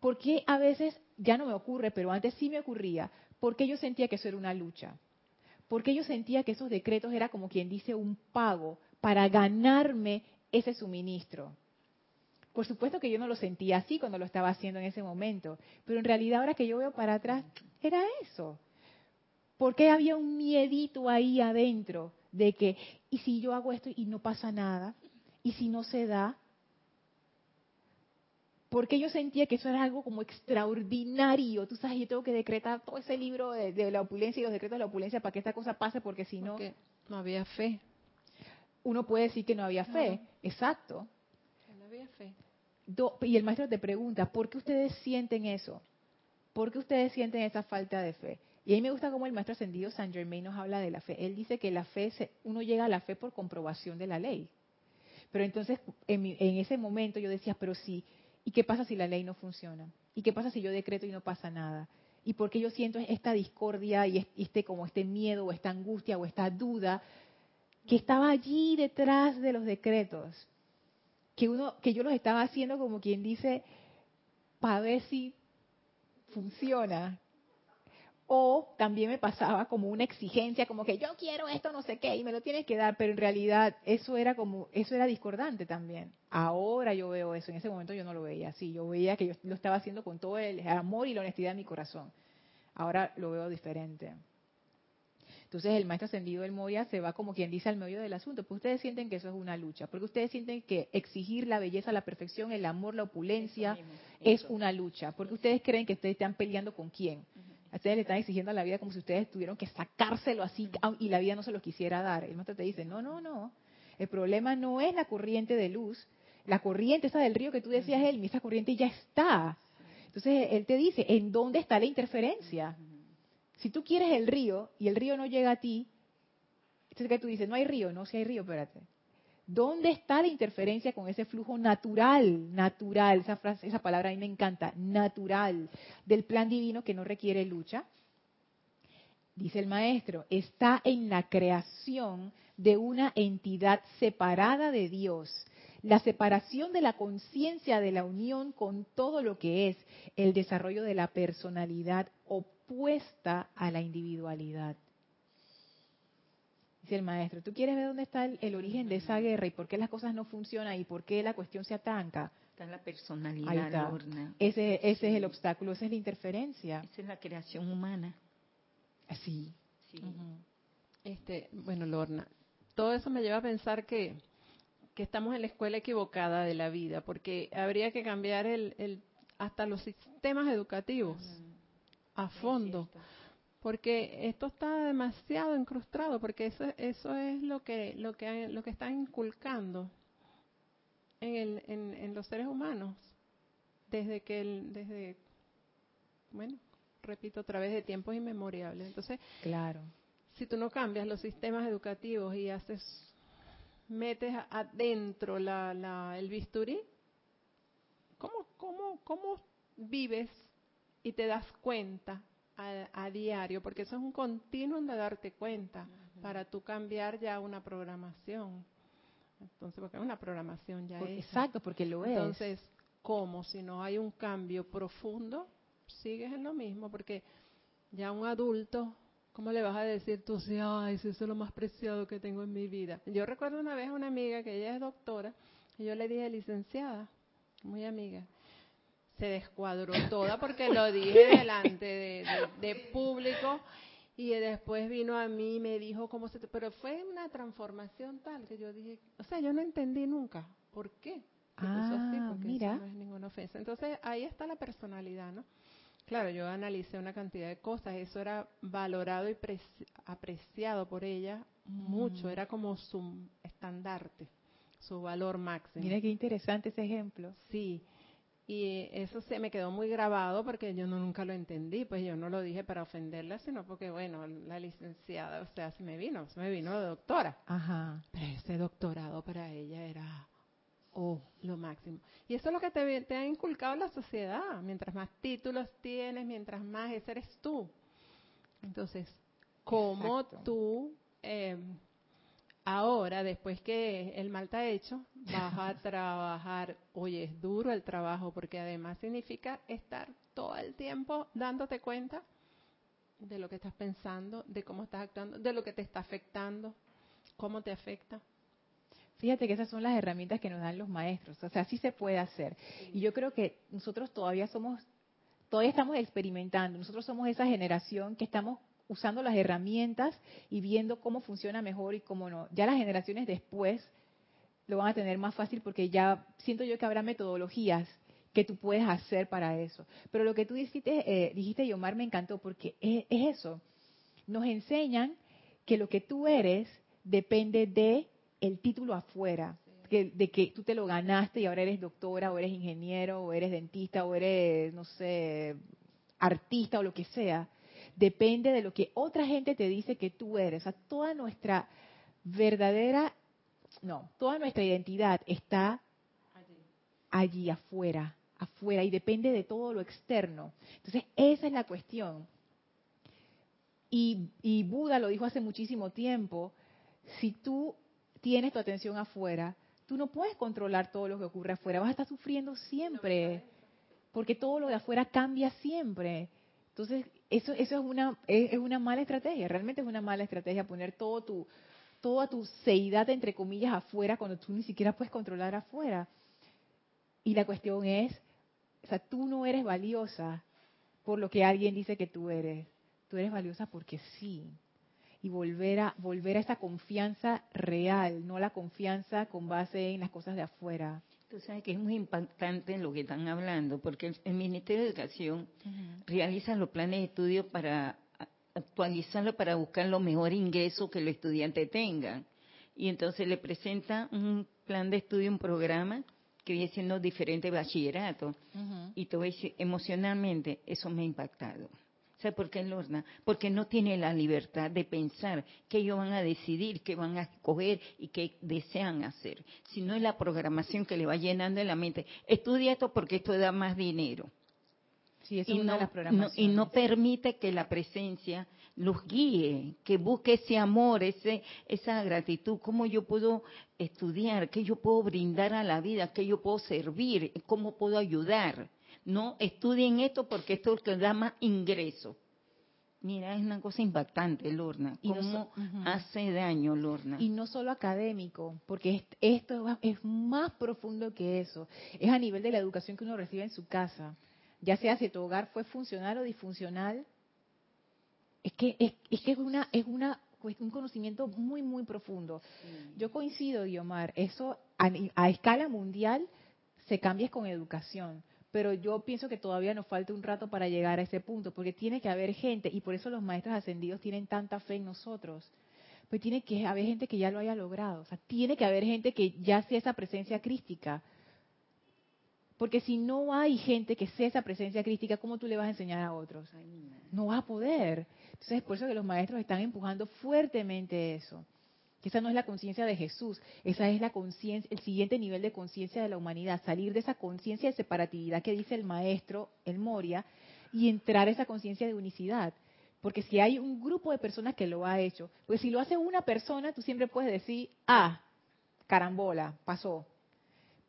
¿por qué a veces ya no me ocurre, pero antes sí me ocurría? Porque yo sentía que eso era una lucha. Porque yo sentía que esos decretos era como quien dice un pago para ganarme ese suministro. Por supuesto que yo no lo sentía así cuando lo estaba haciendo en ese momento, pero en realidad ahora que yo veo para atrás, era eso. Porque había un miedito ahí adentro de que, ¿y si yo hago esto y no pasa nada? ¿Y si no se da? porque yo sentía que eso era algo como extraordinario. Tú sabes, yo tengo que decretar todo ese libro de, la opulencia y los decretos de la opulencia para que esta cosa pase, porque si no... no había fe. Uno puede decir que no había fe, exacto. Y el maestro te pregunta, ¿por qué ustedes sienten eso? ¿Por qué ustedes sienten esa falta de fe? Y a mí me gusta cómo el maestro ascendido San Germain nos habla de la fe. Él dice que la fe, uno llega a la fe por comprobación de la ley. Pero entonces, en, ese momento yo decía, pero si ¿Y qué pasa si la ley no funciona? ¿Y qué pasa si yo decreto y no pasa nada? ¿Y por qué yo siento esta discordia y este como este miedo o esta angustia o esta duda? que estaba allí detrás de los decretos, que uno, que yo los estaba haciendo como quien dice, para ver si funciona. O también me pasaba como una exigencia, como que yo quiero esto, no sé qué, y me lo tienes que dar, pero en realidad eso era como, eso era discordante también. Ahora yo veo eso, en ese momento yo no lo veía así, yo veía que yo lo estaba haciendo con todo el amor y la honestidad de mi corazón. Ahora lo veo diferente. Entonces el maestro ascendido del Moya se va como quien dice al medio del asunto. Pues ustedes sienten que eso es una lucha, porque ustedes sienten que exigir la belleza, la perfección, el amor, la opulencia es una lucha, porque ustedes creen que ustedes están peleando con quién. A ustedes le están exigiendo a la vida como si ustedes tuvieron que sacárselo así y la vida no se lo quisiera dar. El maestro te dice, no, no, no. El problema no es la corriente de luz, la corriente esa del río que tú decías, él, esa corriente ya está. Entonces él te dice, ¿en dónde está la interferencia? Si tú quieres el río y el río no llega a ti, entonces que tú dices, no hay río, no, si hay río, espérate. ¿Dónde está la interferencia con ese flujo natural, natural, esa palabra a mí me encanta, natural, del plan divino que no requiere lucha? Dice el maestro, está en la creación de una entidad separada de Dios, la separación de la conciencia de la unión con todo lo que es el desarrollo de la personalidad opuesta a la individualidad. Dice el maestro, ¿tú quieres ver dónde está el, origen de esa guerra y por qué las cosas no funcionan y por qué la cuestión se atanca? Está la personalidad, Ese, ese es el obstáculo, esa es la interferencia. Esa es la creación humana. Así. Sí. este, bueno, Lorna, todo eso me lleva a pensar que, que estamos en la escuela equivocada de la vida, porque habría que cambiar el, el hasta los sistemas educativos a fondo. Porque esto está demasiado incrustado, porque eso, eso es lo que, lo que, lo que está inculcando en, el, en, los seres humanos. Desde que, el, desde, bueno, repito otra vez, de tiempos inmemoriales. Entonces, claro. si tú no cambias los sistemas educativos y haces, metes adentro la, la, el bisturí, ¿cómo, cómo, cómo vives y te das cuenta a, diario, porque eso es un continuo de darte cuenta para tú cambiar ya una programación. Entonces, porque es una programación ya es. Exacto, porque lo es. Entonces, ¿cómo? Si no hay un cambio profundo, sigues en lo mismo, porque ya un adulto, ¿cómo le vas a decir tú, si, ay, eso es lo más preciado que tengo en mi vida? Yo recuerdo una vez a una amiga que ella es doctora, y yo le dije, licenciada, muy amiga, se descuadró toda porque lo dije delante de, público y después vino a mí y me dijo cómo se... Pero fue una transformación tal que yo dije, o sea, yo no entendí nunca por qué. ah, mira. no es ninguna ofensa. Entonces ahí está la personalidad, ¿no? Claro, yo analicé una cantidad de cosas, eso era valorado y apreciado por ella mucho, mm. era como su estandarte, su valor máximo. Mira qué interesante ese ejemplo. Sí, y eso se me quedó muy grabado porque yo no, nunca lo entendí, pues yo no lo dije para ofenderla, sino porque, bueno, la licenciada, o sea, se me vino, se me vino de doctora. Ajá. Pero ese doctorado para ella era, oh, lo máximo. Y eso es lo que te, te ha inculcado la sociedad. Mientras más títulos tienes, mientras más ese eres tú. Entonces, ¿cómo tú eh, Ahora, después que el mal está hecho, vas a trabajar. Oye, es duro el trabajo porque además significa estar todo el tiempo dándote cuenta de lo que estás pensando, de cómo estás actuando, de lo que te está afectando, cómo te afecta. Fíjate que esas son las herramientas que nos dan los maestros. O sea, sí se puede hacer. Y yo creo que nosotros todavía somos, todavía estamos experimentando. Nosotros somos esa generación que estamos usando las herramientas y viendo cómo funciona mejor y cómo no. Ya las generaciones después lo van a tener más fácil porque ya siento yo que habrá metodologías que tú puedes hacer para eso. Pero lo que tú dijiste, eh, dijiste Yomar, me encantó porque es, eso. Nos enseñan que lo que tú eres depende de el título afuera, de que tú te lo ganaste y ahora eres doctora o eres ingeniero o eres dentista o eres, no sé, artista o lo que sea depende de lo que otra gente te dice que tú eres. O sea, toda nuestra verdadera, no, toda nuestra identidad está allí, afuera, afuera, y depende de todo lo externo. Entonces, esa es la cuestión. Y, y Buda lo dijo hace muchísimo tiempo, si tú tienes tu atención afuera, tú no puedes controlar todo lo que ocurre afuera, vas a estar sufriendo siempre, porque todo lo de afuera cambia siempre. Entonces, eso, eso es, una, es, una mala estrategia, realmente es una mala estrategia poner todo tu, toda tu seidad, entre comillas, afuera cuando tú ni siquiera puedes controlar afuera. Y la cuestión es, o sea, tú no eres valiosa por lo que alguien dice que tú eres. Tú eres valiosa porque sí. Y volver a, volver a esa confianza real, no la confianza con base en las cosas de afuera. Tú sabes que es muy impactante lo que están hablando, porque el, Ministerio de Educación realiza los planes de estudio para actualizarlo, para buscar los mejores ingresos que los estudiantes tengan. Y entonces le presenta un plan de estudio, un programa que viene siendo diferente bachillerato. Y te voy a decir, emocionalmente, eso me ha impactado. ¿Sabe por qué, Lorna? Porque no tiene la libertad de pensar qué ellos van a decidir, qué van a escoger y qué desean hacer, sino es la programación que le va llenando en la mente. Estudia esto porque esto da más dinero. Sí, y, no, y no permite que la presencia los guíe, que busque ese amor, ese, esa gratitud, cómo yo puedo estudiar, qué yo puedo brindar a la vida, qué yo puedo servir, cómo puedo ayudar. No estudien esto porque esto es lo que da más ingreso. Mira, es una cosa impactante, Lorna. ¿Cómo hace daño, Lorna? Y no solo académico, porque esto es más profundo que eso. Es a nivel de la educación que uno recibe en su casa. Ya sea si tu hogar fue funcional o disfuncional, es que es, es que es una es una un conocimiento muy muy profundo. Yo coincido, Guiomar, eso a, escala mundial se cambia con educación, pero yo pienso que todavía nos falta un rato para llegar a ese punto, porque tiene que haber gente y por eso los maestros ascendidos tienen tanta fe en nosotros. Pues tiene que haber gente que ya lo haya logrado, o sea, tiene que haber gente que ya sea esa presencia crística. Porque si no hay gente que sea esa presencia crítica, ¿cómo tú le vas a enseñar a otros? No vas a poder. Entonces es por eso que los maestros están empujando fuertemente eso. Que esa no es la conciencia de Jesús, esa es la conciencia, el siguiente nivel de conciencia de la humanidad, salir de esa conciencia de separatividad que dice el maestro, el Moria, y entrar a esa conciencia de unicidad. Porque si hay un grupo de personas que lo ha hecho, pues si lo hace una persona, tú siempre puedes decir, ah, carambola, pasó.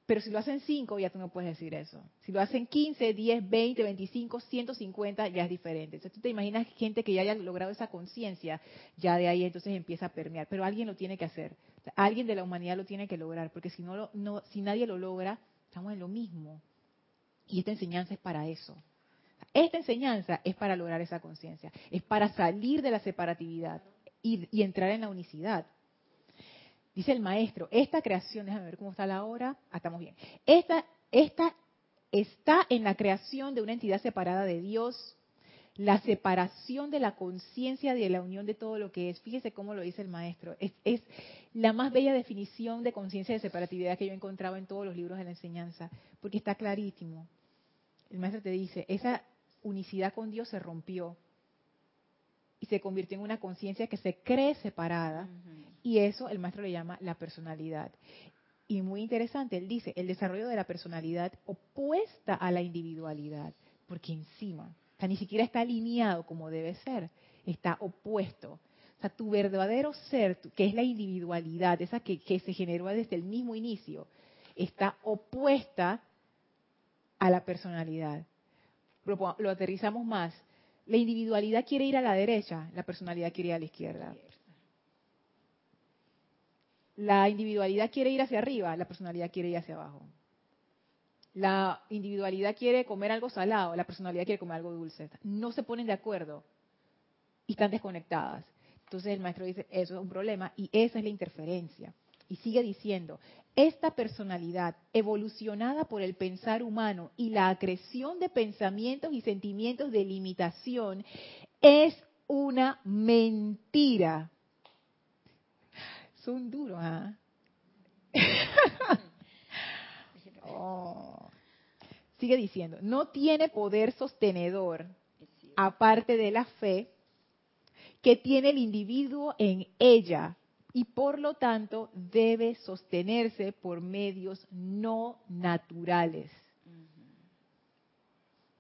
Pero si lo hacen 5, ya tú no puedes decir eso. Si lo hacen 15, 10, 20, 25, 150, ya es diferente. Entonces tú te imaginas gente que ya haya logrado esa conciencia, ya de ahí entonces empieza a permear. Pero alguien lo tiene que hacer. alguien de la humanidad lo tiene que lograr, porque si, no, no, si nadie lo logra, estamos en lo mismo. Y esta enseñanza es para eso. Esta enseñanza es para lograr esa conciencia, es para salir de la separatividad y, y entrar en la unicidad. Dice el maestro, esta creación, déjame ver cómo está la hora, ah, estamos bien. Esta, esta está en la creación de una entidad separada de Dios, la separación de la conciencia de la unión de todo lo que es. Fíjese cómo lo dice el maestro. Es, la más bella definición de conciencia de separatividad que yo he encontrado en todos los libros de la enseñanza, porque está clarísimo. El maestro te dice, esa unicidad con Dios se rompió y se convirtió en una conciencia que se cree separada y eso el maestro le llama la personalidad. Y muy interesante, él dice, el desarrollo de la personalidad opuesta a la individualidad, porque encima, o ni siquiera está alineado como debe ser, está opuesto. O sea, tu verdadero ser, que es la individualidad, esa que, se generó desde el mismo inicio, está opuesta a la personalidad. Lo aterrizamos más. La individualidad quiere ir a la derecha, la personalidad quiere ir a la izquierda. La individualidad quiere ir hacia arriba, la personalidad quiere ir hacia abajo. La individualidad quiere comer algo salado, la personalidad quiere comer algo dulce. No se ponen de acuerdo y están desconectadas. Entonces el maestro dice, eso es un problema y esa es la interferencia. Y sigue diciendo, esta personalidad evolucionada por el pensar humano y la acreción de pensamientos y sentimientos de limitación es una mentira son duros, ¿ah? Oh. Sigue diciendo, no tiene poder sostenedor, aparte de la fe, que tiene el individuo en ella y por lo tanto debe sostenerse por medios no naturales.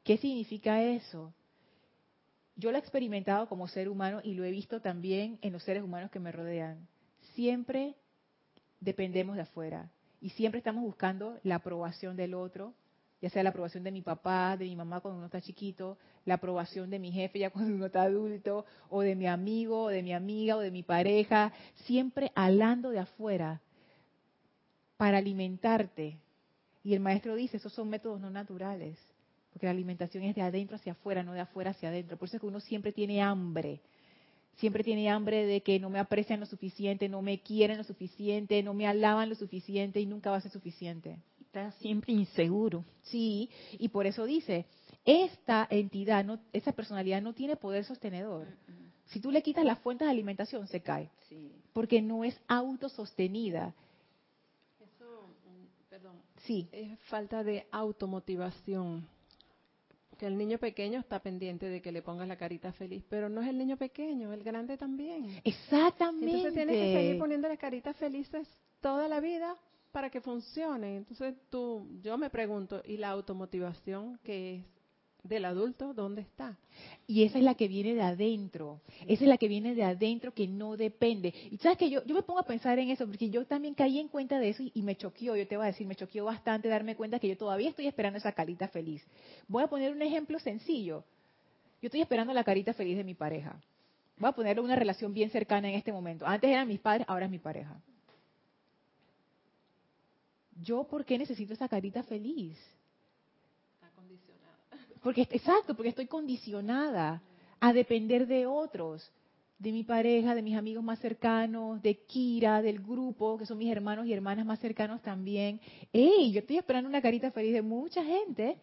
¿Qué significa eso? Yo lo he experimentado como ser humano y lo he visto también en los seres humanos que me rodean siempre dependemos de afuera y siempre estamos buscando la aprobación del otro, ya sea la aprobación de mi papá, de mi mamá cuando uno está chiquito, la aprobación de mi jefe ya cuando uno está adulto, o de mi amigo, o de mi amiga, o de mi pareja, siempre alando de afuera para alimentarte. Y el maestro dice, esos son métodos no naturales, porque la alimentación es de adentro hacia afuera, no de afuera hacia adentro. Por eso es que uno siempre tiene hambre siempre tiene hambre de que no me aprecian lo suficiente, no me quieren lo suficiente, no me alaban lo suficiente y nunca va a ser suficiente. Está siempre inseguro. Sí, y por eso dice, esta entidad, no, esa personalidad no tiene poder sostenedor. Si tú le quitas las fuentes de alimentación, se cae. Porque no es autosostenida. Eso, mm, perdón. Sí. Es falta de automotivación el niño pequeño está pendiente de que le pongas la carita feliz, pero no es el niño pequeño, el grande también. Exactamente. Entonces tienes que seguir poniendo las caritas felices toda la vida para que funcione. Entonces tú, yo me pregunto, ¿y la automotivación qué es? Del adulto, ¿dónde está? Y esa es la que viene de adentro, esa es la que viene de adentro que no depende. Y sabes que yo, yo me pongo a pensar en eso, porque yo también caí en cuenta de eso y, me choqueó, yo te voy a decir, me choqueó bastante darme cuenta que yo todavía estoy esperando esa carita feliz. Voy a poner un ejemplo sencillo. Yo estoy esperando la carita feliz de mi pareja. Voy a ponerle una relación bien cercana en este momento. Antes eran mis padres, ahora es mi pareja. ¿Yo por qué necesito esa carita feliz? Porque, exacto, porque estoy condicionada a depender de otros, de mi pareja, de mis amigos más cercanos, de Kira, del grupo, que son mis hermanos y hermanas más cercanos también. ¡Ey! Yo estoy esperando una carita feliz de mucha gente.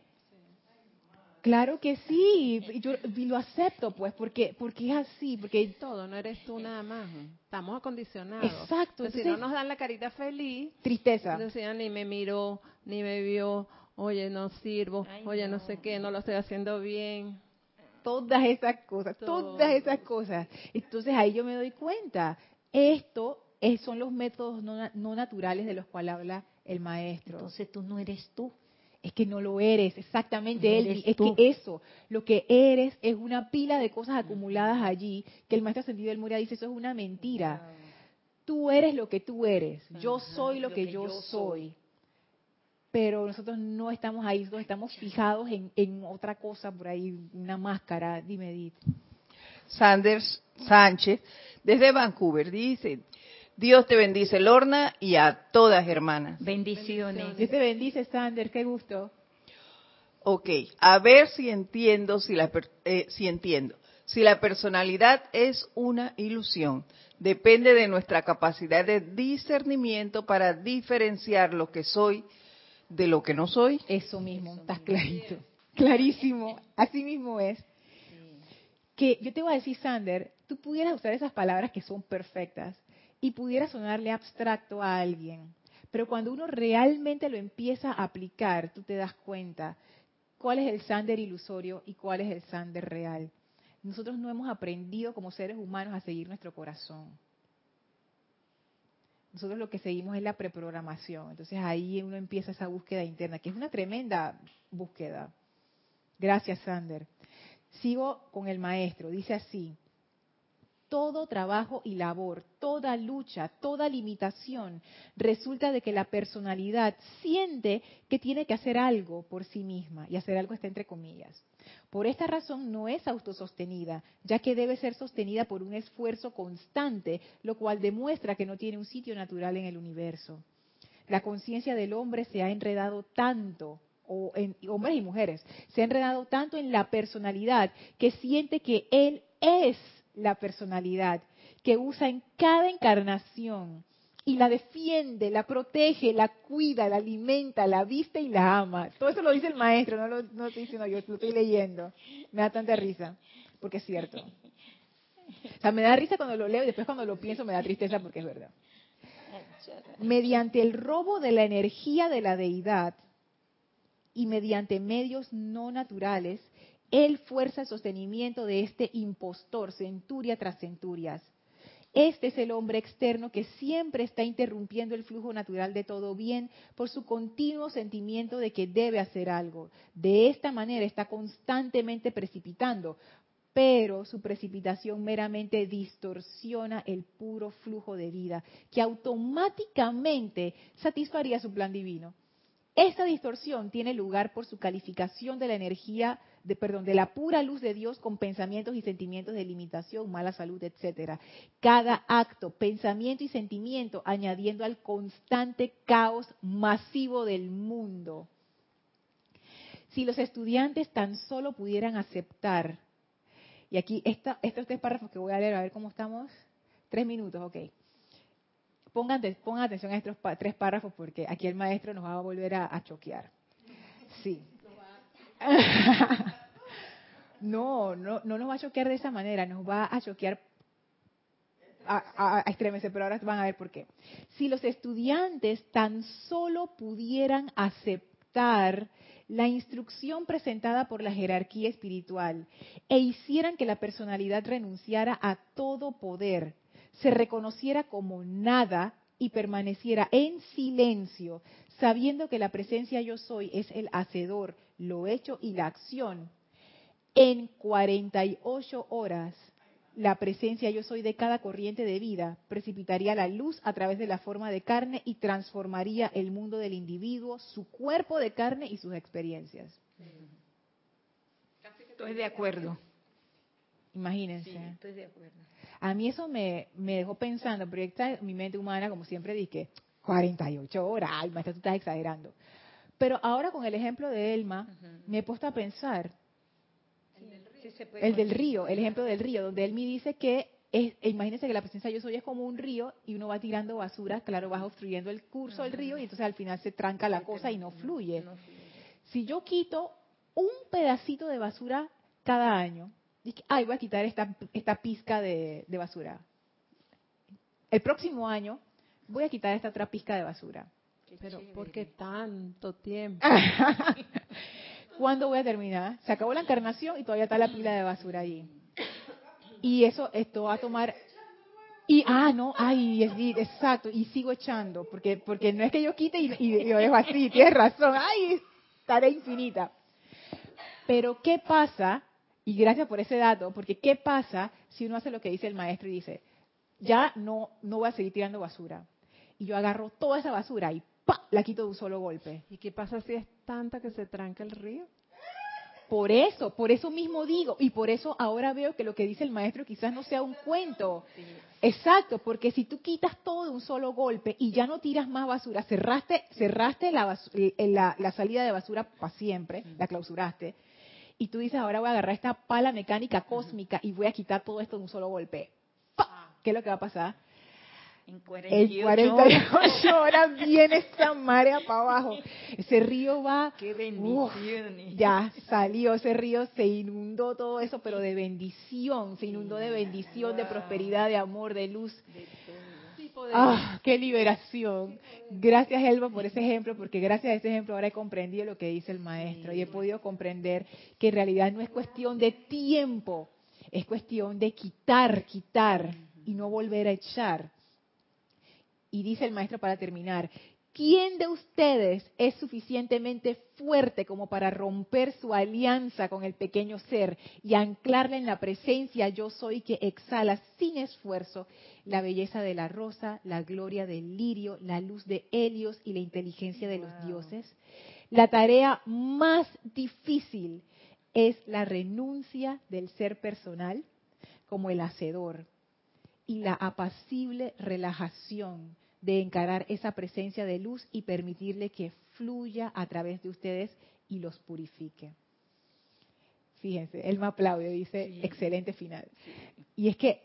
Claro que sí, yo lo acepto pues, porque porque es así, porque todo, no eres tú nada más, estamos acondicionados. Exacto. si no nos dan la carita feliz, tristeza. Decían, ni me miró, ni me vio, oye, no sirvo, oye, no. sé qué, no lo estoy haciendo bien. Todas esas cosas, todas esas cosas. Entonces ahí yo me doy cuenta, esto son los métodos no, naturales de los cuales habla el maestro. Entonces tú no eres tú. Es que no lo eres, exactamente él. Es que eso, lo que eres es una pila de cosas acumuladas allí, que el maestro ascendido del Moria dice, eso es una mentira. Tú eres lo que tú eres, yo soy lo, que, yo, soy pero nosotros no estamos ahí, nosotros estamos fijados en, otra cosa por ahí, una máscara. Dime, Edith. Sanders Sánchez, desde Vancouver, dice, Dios te bendice, Lorna, y a todas hermanas. Bendiciones. Dios te bendice, Sanders, qué gusto. Ok, a ver si entiendo, si, la, eh, si entiendo. Si la personalidad es una ilusión, depende de nuestra capacidad de discernimiento para diferenciar lo que soy de lo que no soy. Eso mismo, estás clarito. Clarísimo, así mismo es. Que yo te voy a decir, Sander, tú pudieras usar esas palabras que son perfectas y pudiera sonarle abstracto a alguien, pero cuando uno realmente lo empieza a aplicar, tú te das cuenta cuál es el Sander ilusorio y cuál es el Sander real. Nosotros no hemos aprendido como seres humanos a seguir nuestro corazón. Nosotros lo que seguimos es la preprogramación. Entonces ahí uno empieza esa búsqueda interna, que es una tremenda búsqueda. Gracias, Sander. Sigo con el maestro. Dice así, todo trabajo y labor, toda lucha, toda limitación, resulta de que la personalidad siente que tiene que hacer algo por sí misma, y hacer algo está entre comillas. Por esta razón no es autosostenida, ya que debe ser sostenida por un esfuerzo constante, lo cual demuestra que no tiene un sitio natural en el universo. La conciencia del hombre se ha enredado tanto o en hombres y mujeres, se ha enredado tanto en la personalidad que siente que él es la personalidad que usa en cada encarnación y la defiende, la protege, la cuida, la alimenta, la viste y la ama. Todo eso lo dice el maestro, no lo, no estoy diciendo yo, lo estoy leyendo. Me da tanta risa, porque es cierto. O sea, me da risa cuando lo leo y después cuando lo pienso me da tristeza porque es verdad. Mediante el robo de la energía de la deidad y mediante medios no naturales, él fuerza el sostenimiento de este impostor, centuria tras centurias. Este es el hombre externo que siempre está interrumpiendo el flujo natural de todo bien por su continuo sentimiento de que debe hacer algo. De esta manera está constantemente precipitando. pero su precipitación meramente distorsiona el puro flujo de vida que automáticamente satisfaría su plan divino. Esta distorsión tiene lugar por su calificación de la energía, de, perdón, de la pura luz de Dios con pensamientos y sentimientos de limitación, mala salud, etcétera. Cada acto, pensamiento y sentimiento añadiendo al constante caos masivo del mundo. Si los estudiantes tan solo pudieran aceptar y aquí, esta, estos tres párrafos que voy a leer, a ver cómo estamos. Tres minutos, ok. Pongan, pongan atención a estos tres párrafos porque aquí el maestro nos va a volver a, choquear. Sí. no, no, no nos va a choquear de esa manera, nos va a choquear a, a, estremecer, pero ahora van a ver por qué. Si los estudiantes tan solo pudieran aceptar la instrucción presentada por la jerarquía espiritual e hicieran que la personalidad renunciara a todo poder, se reconociera como nada y permaneciera en silencio, sabiendo que la presencia yo soy es el hacedor, lo hecho y la acción, en 48 horas la presencia yo soy de cada corriente de vida precipitaría la luz a través de la forma de carne y transformaría el mundo del individuo, su cuerpo de carne y sus experiencias. Estoy de acuerdo. Imagínense. estoy de acuerdo. A mí eso me, dejó pensando, proyecta mi mente humana, como siempre dije, 48 horas, ay, maestra, tú estás exagerando. Pero ahora con el ejemplo de Elma, me he puesto a pensar, el del río, el ejemplo del río, donde él me dice que es, imagínense que la presencia de yo soy es como un río y uno va tirando basura, claro, vas obstruyendo el curso del río y entonces al final se tranca la cosa y no fluye. Si yo quito un pedacito de basura cada año, ay, voy a quitar esta, esta pizca de, de basura. El próximo año voy a quitar esta otra pizca de basura. Pero ¿por qué tanto tiempo? ¿Cuándo voy a terminar? Se acabó la encarnación y todavía está la pila de basura allí. Y eso, esto va a tomar... Y, ah, no, ay, exacto, y sigo echando, porque porque no es que yo quite y, y, lo dejo así, tienes razón, ay, estaré infinita. Pero, ¿qué pasa? Y gracias por ese dato, porque ¿qué pasa si uno hace lo que dice el maestro y dice, ya no, no voy a seguir tirando basura? Y yo agarro toda esa basura y la quito de un solo golpe. ¿Y qué pasa si es tanta que se tranca el río? Por eso, por eso mismo digo, y por eso ahora veo que lo que dice el maestro quizás no sea un cuento. Exacto, porque si tú quitas todo de un solo golpe y ya no tiras más basura, cerraste, cerraste la, la, salida de basura para siempre, la clausuraste, y tú dices, ahora voy a agarrar esta pala mecánica cósmica y voy a quitar todo esto de un solo golpe. ¿Qué es lo que va a pasar? En 48, horas viene esa marea para abajo. Ese río va. ¡Qué bendición! ya salió ese río, se inundó todo eso, pero de bendición. Se inundó de bendición, de prosperidad, de amor, de luz. ¡Ah, qué liberación! Gracias, Elba, por ese ejemplo, porque gracias a ese ejemplo ahora he comprendido lo que dice el maestro y he podido comprender que en realidad no es cuestión de tiempo, es cuestión de quitar, quitar y no volver a echar. Y dice el maestro para terminar, ¿quién de ustedes es suficientemente fuerte como para romper su alianza con el pequeño ser y anclarle en la presencia yo soy que exhala sin esfuerzo la belleza de la rosa, la gloria del lirio, la luz de Helios y la inteligencia de los dioses? La tarea más difícil es la renuncia del ser personal como el hacedor y la apacible relajación de encarar esa presencia de luz y permitirle que fluya a través de ustedes y los purifique. Fíjense, él me aplaude, dice, excelente final. Y es que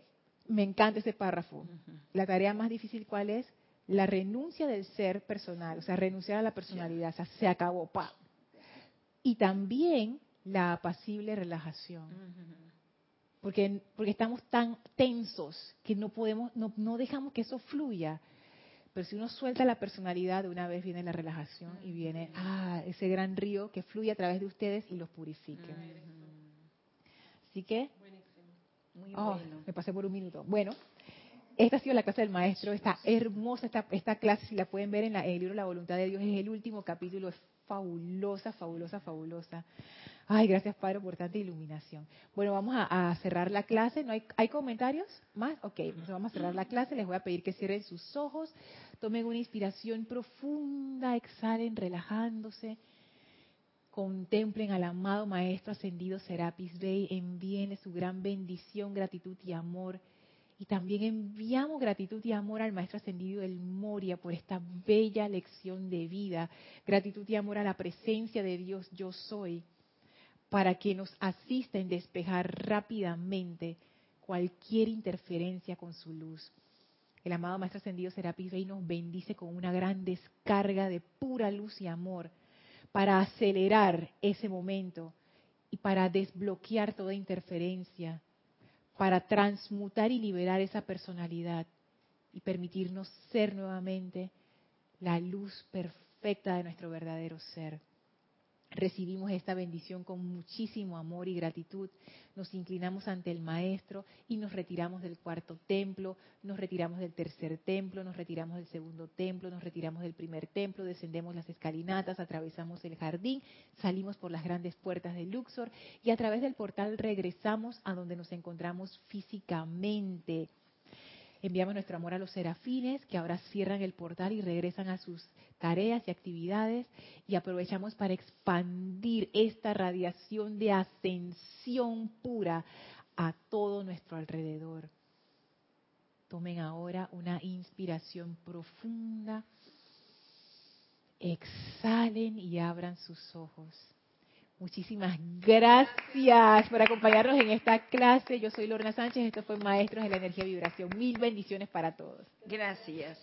me encanta ese párrafo. La tarea más difícil, ¿cuál es? La renuncia del ser personal, o sea, renunciar a la personalidad, o sea, se acabó, pa. Y también la apacible relajación. Porque, porque estamos tan tensos que no podemos, no, no dejamos que eso fluya. Pero si uno suelta la personalidad, de una vez viene la relajación y viene ah, ese gran río que fluye a través de ustedes y los purifique. Así que, Muy oh, me pasé por un minuto. Bueno, esta ha sido la clase del maestro, está hermosa esta, esta clase, si la pueden ver en, el libro La voluntad de Dios, es el último capítulo, es fabulosa, fabulosa, fabulosa. Ay, gracias Padre por tanta iluminación. Bueno, vamos a, cerrar la clase. ¿No hay, hay, comentarios más? Ok, vamos a cerrar la clase. Les voy a pedir que cierren sus ojos, tomen una inspiración profunda, exhalen relajándose. Contemplen al amado Maestro Ascendido Serapis Bey, envíenle su gran bendición, gratitud y amor y también enviamos gratitud y amor al Maestro Ascendido del Moria por esta bella lección de vida. Gratitud y amor a la presencia de Dios yo soy, para que nos asista en despejar rápidamente cualquier interferencia con su luz. El amado Maestro Ascendido Serapis Bey nos bendice con una gran descarga de pura luz y amor para acelerar ese momento y para desbloquear toda interferencia para transmutar y liberar esa personalidad y permitirnos ser nuevamente la luz perfecta de nuestro verdadero ser recibimos esta bendición con muchísimo amor y gratitud, nos inclinamos ante el Maestro y nos retiramos del cuarto templo, nos retiramos del tercer templo, nos retiramos del segundo templo, nos retiramos del primer templo, descendemos las escalinatas, atravesamos el jardín, salimos por las grandes puertas de Luxor y a través del portal regresamos a donde nos encontramos físicamente Enviamos nuestro amor a los serafines que ahora cierran el portal y regresan a sus tareas y actividades y aprovechamos para expandir esta radiación de ascensión pura a todo nuestro alrededor. Tomen ahora una inspiración profunda, exhalen y abran sus ojos. Muchísimas gracias por acompañarnos en esta clase. Yo soy Lorna Sánchez, esto fue Maestros de la Energía Vibración. Mil bendiciones para todos. Gracias.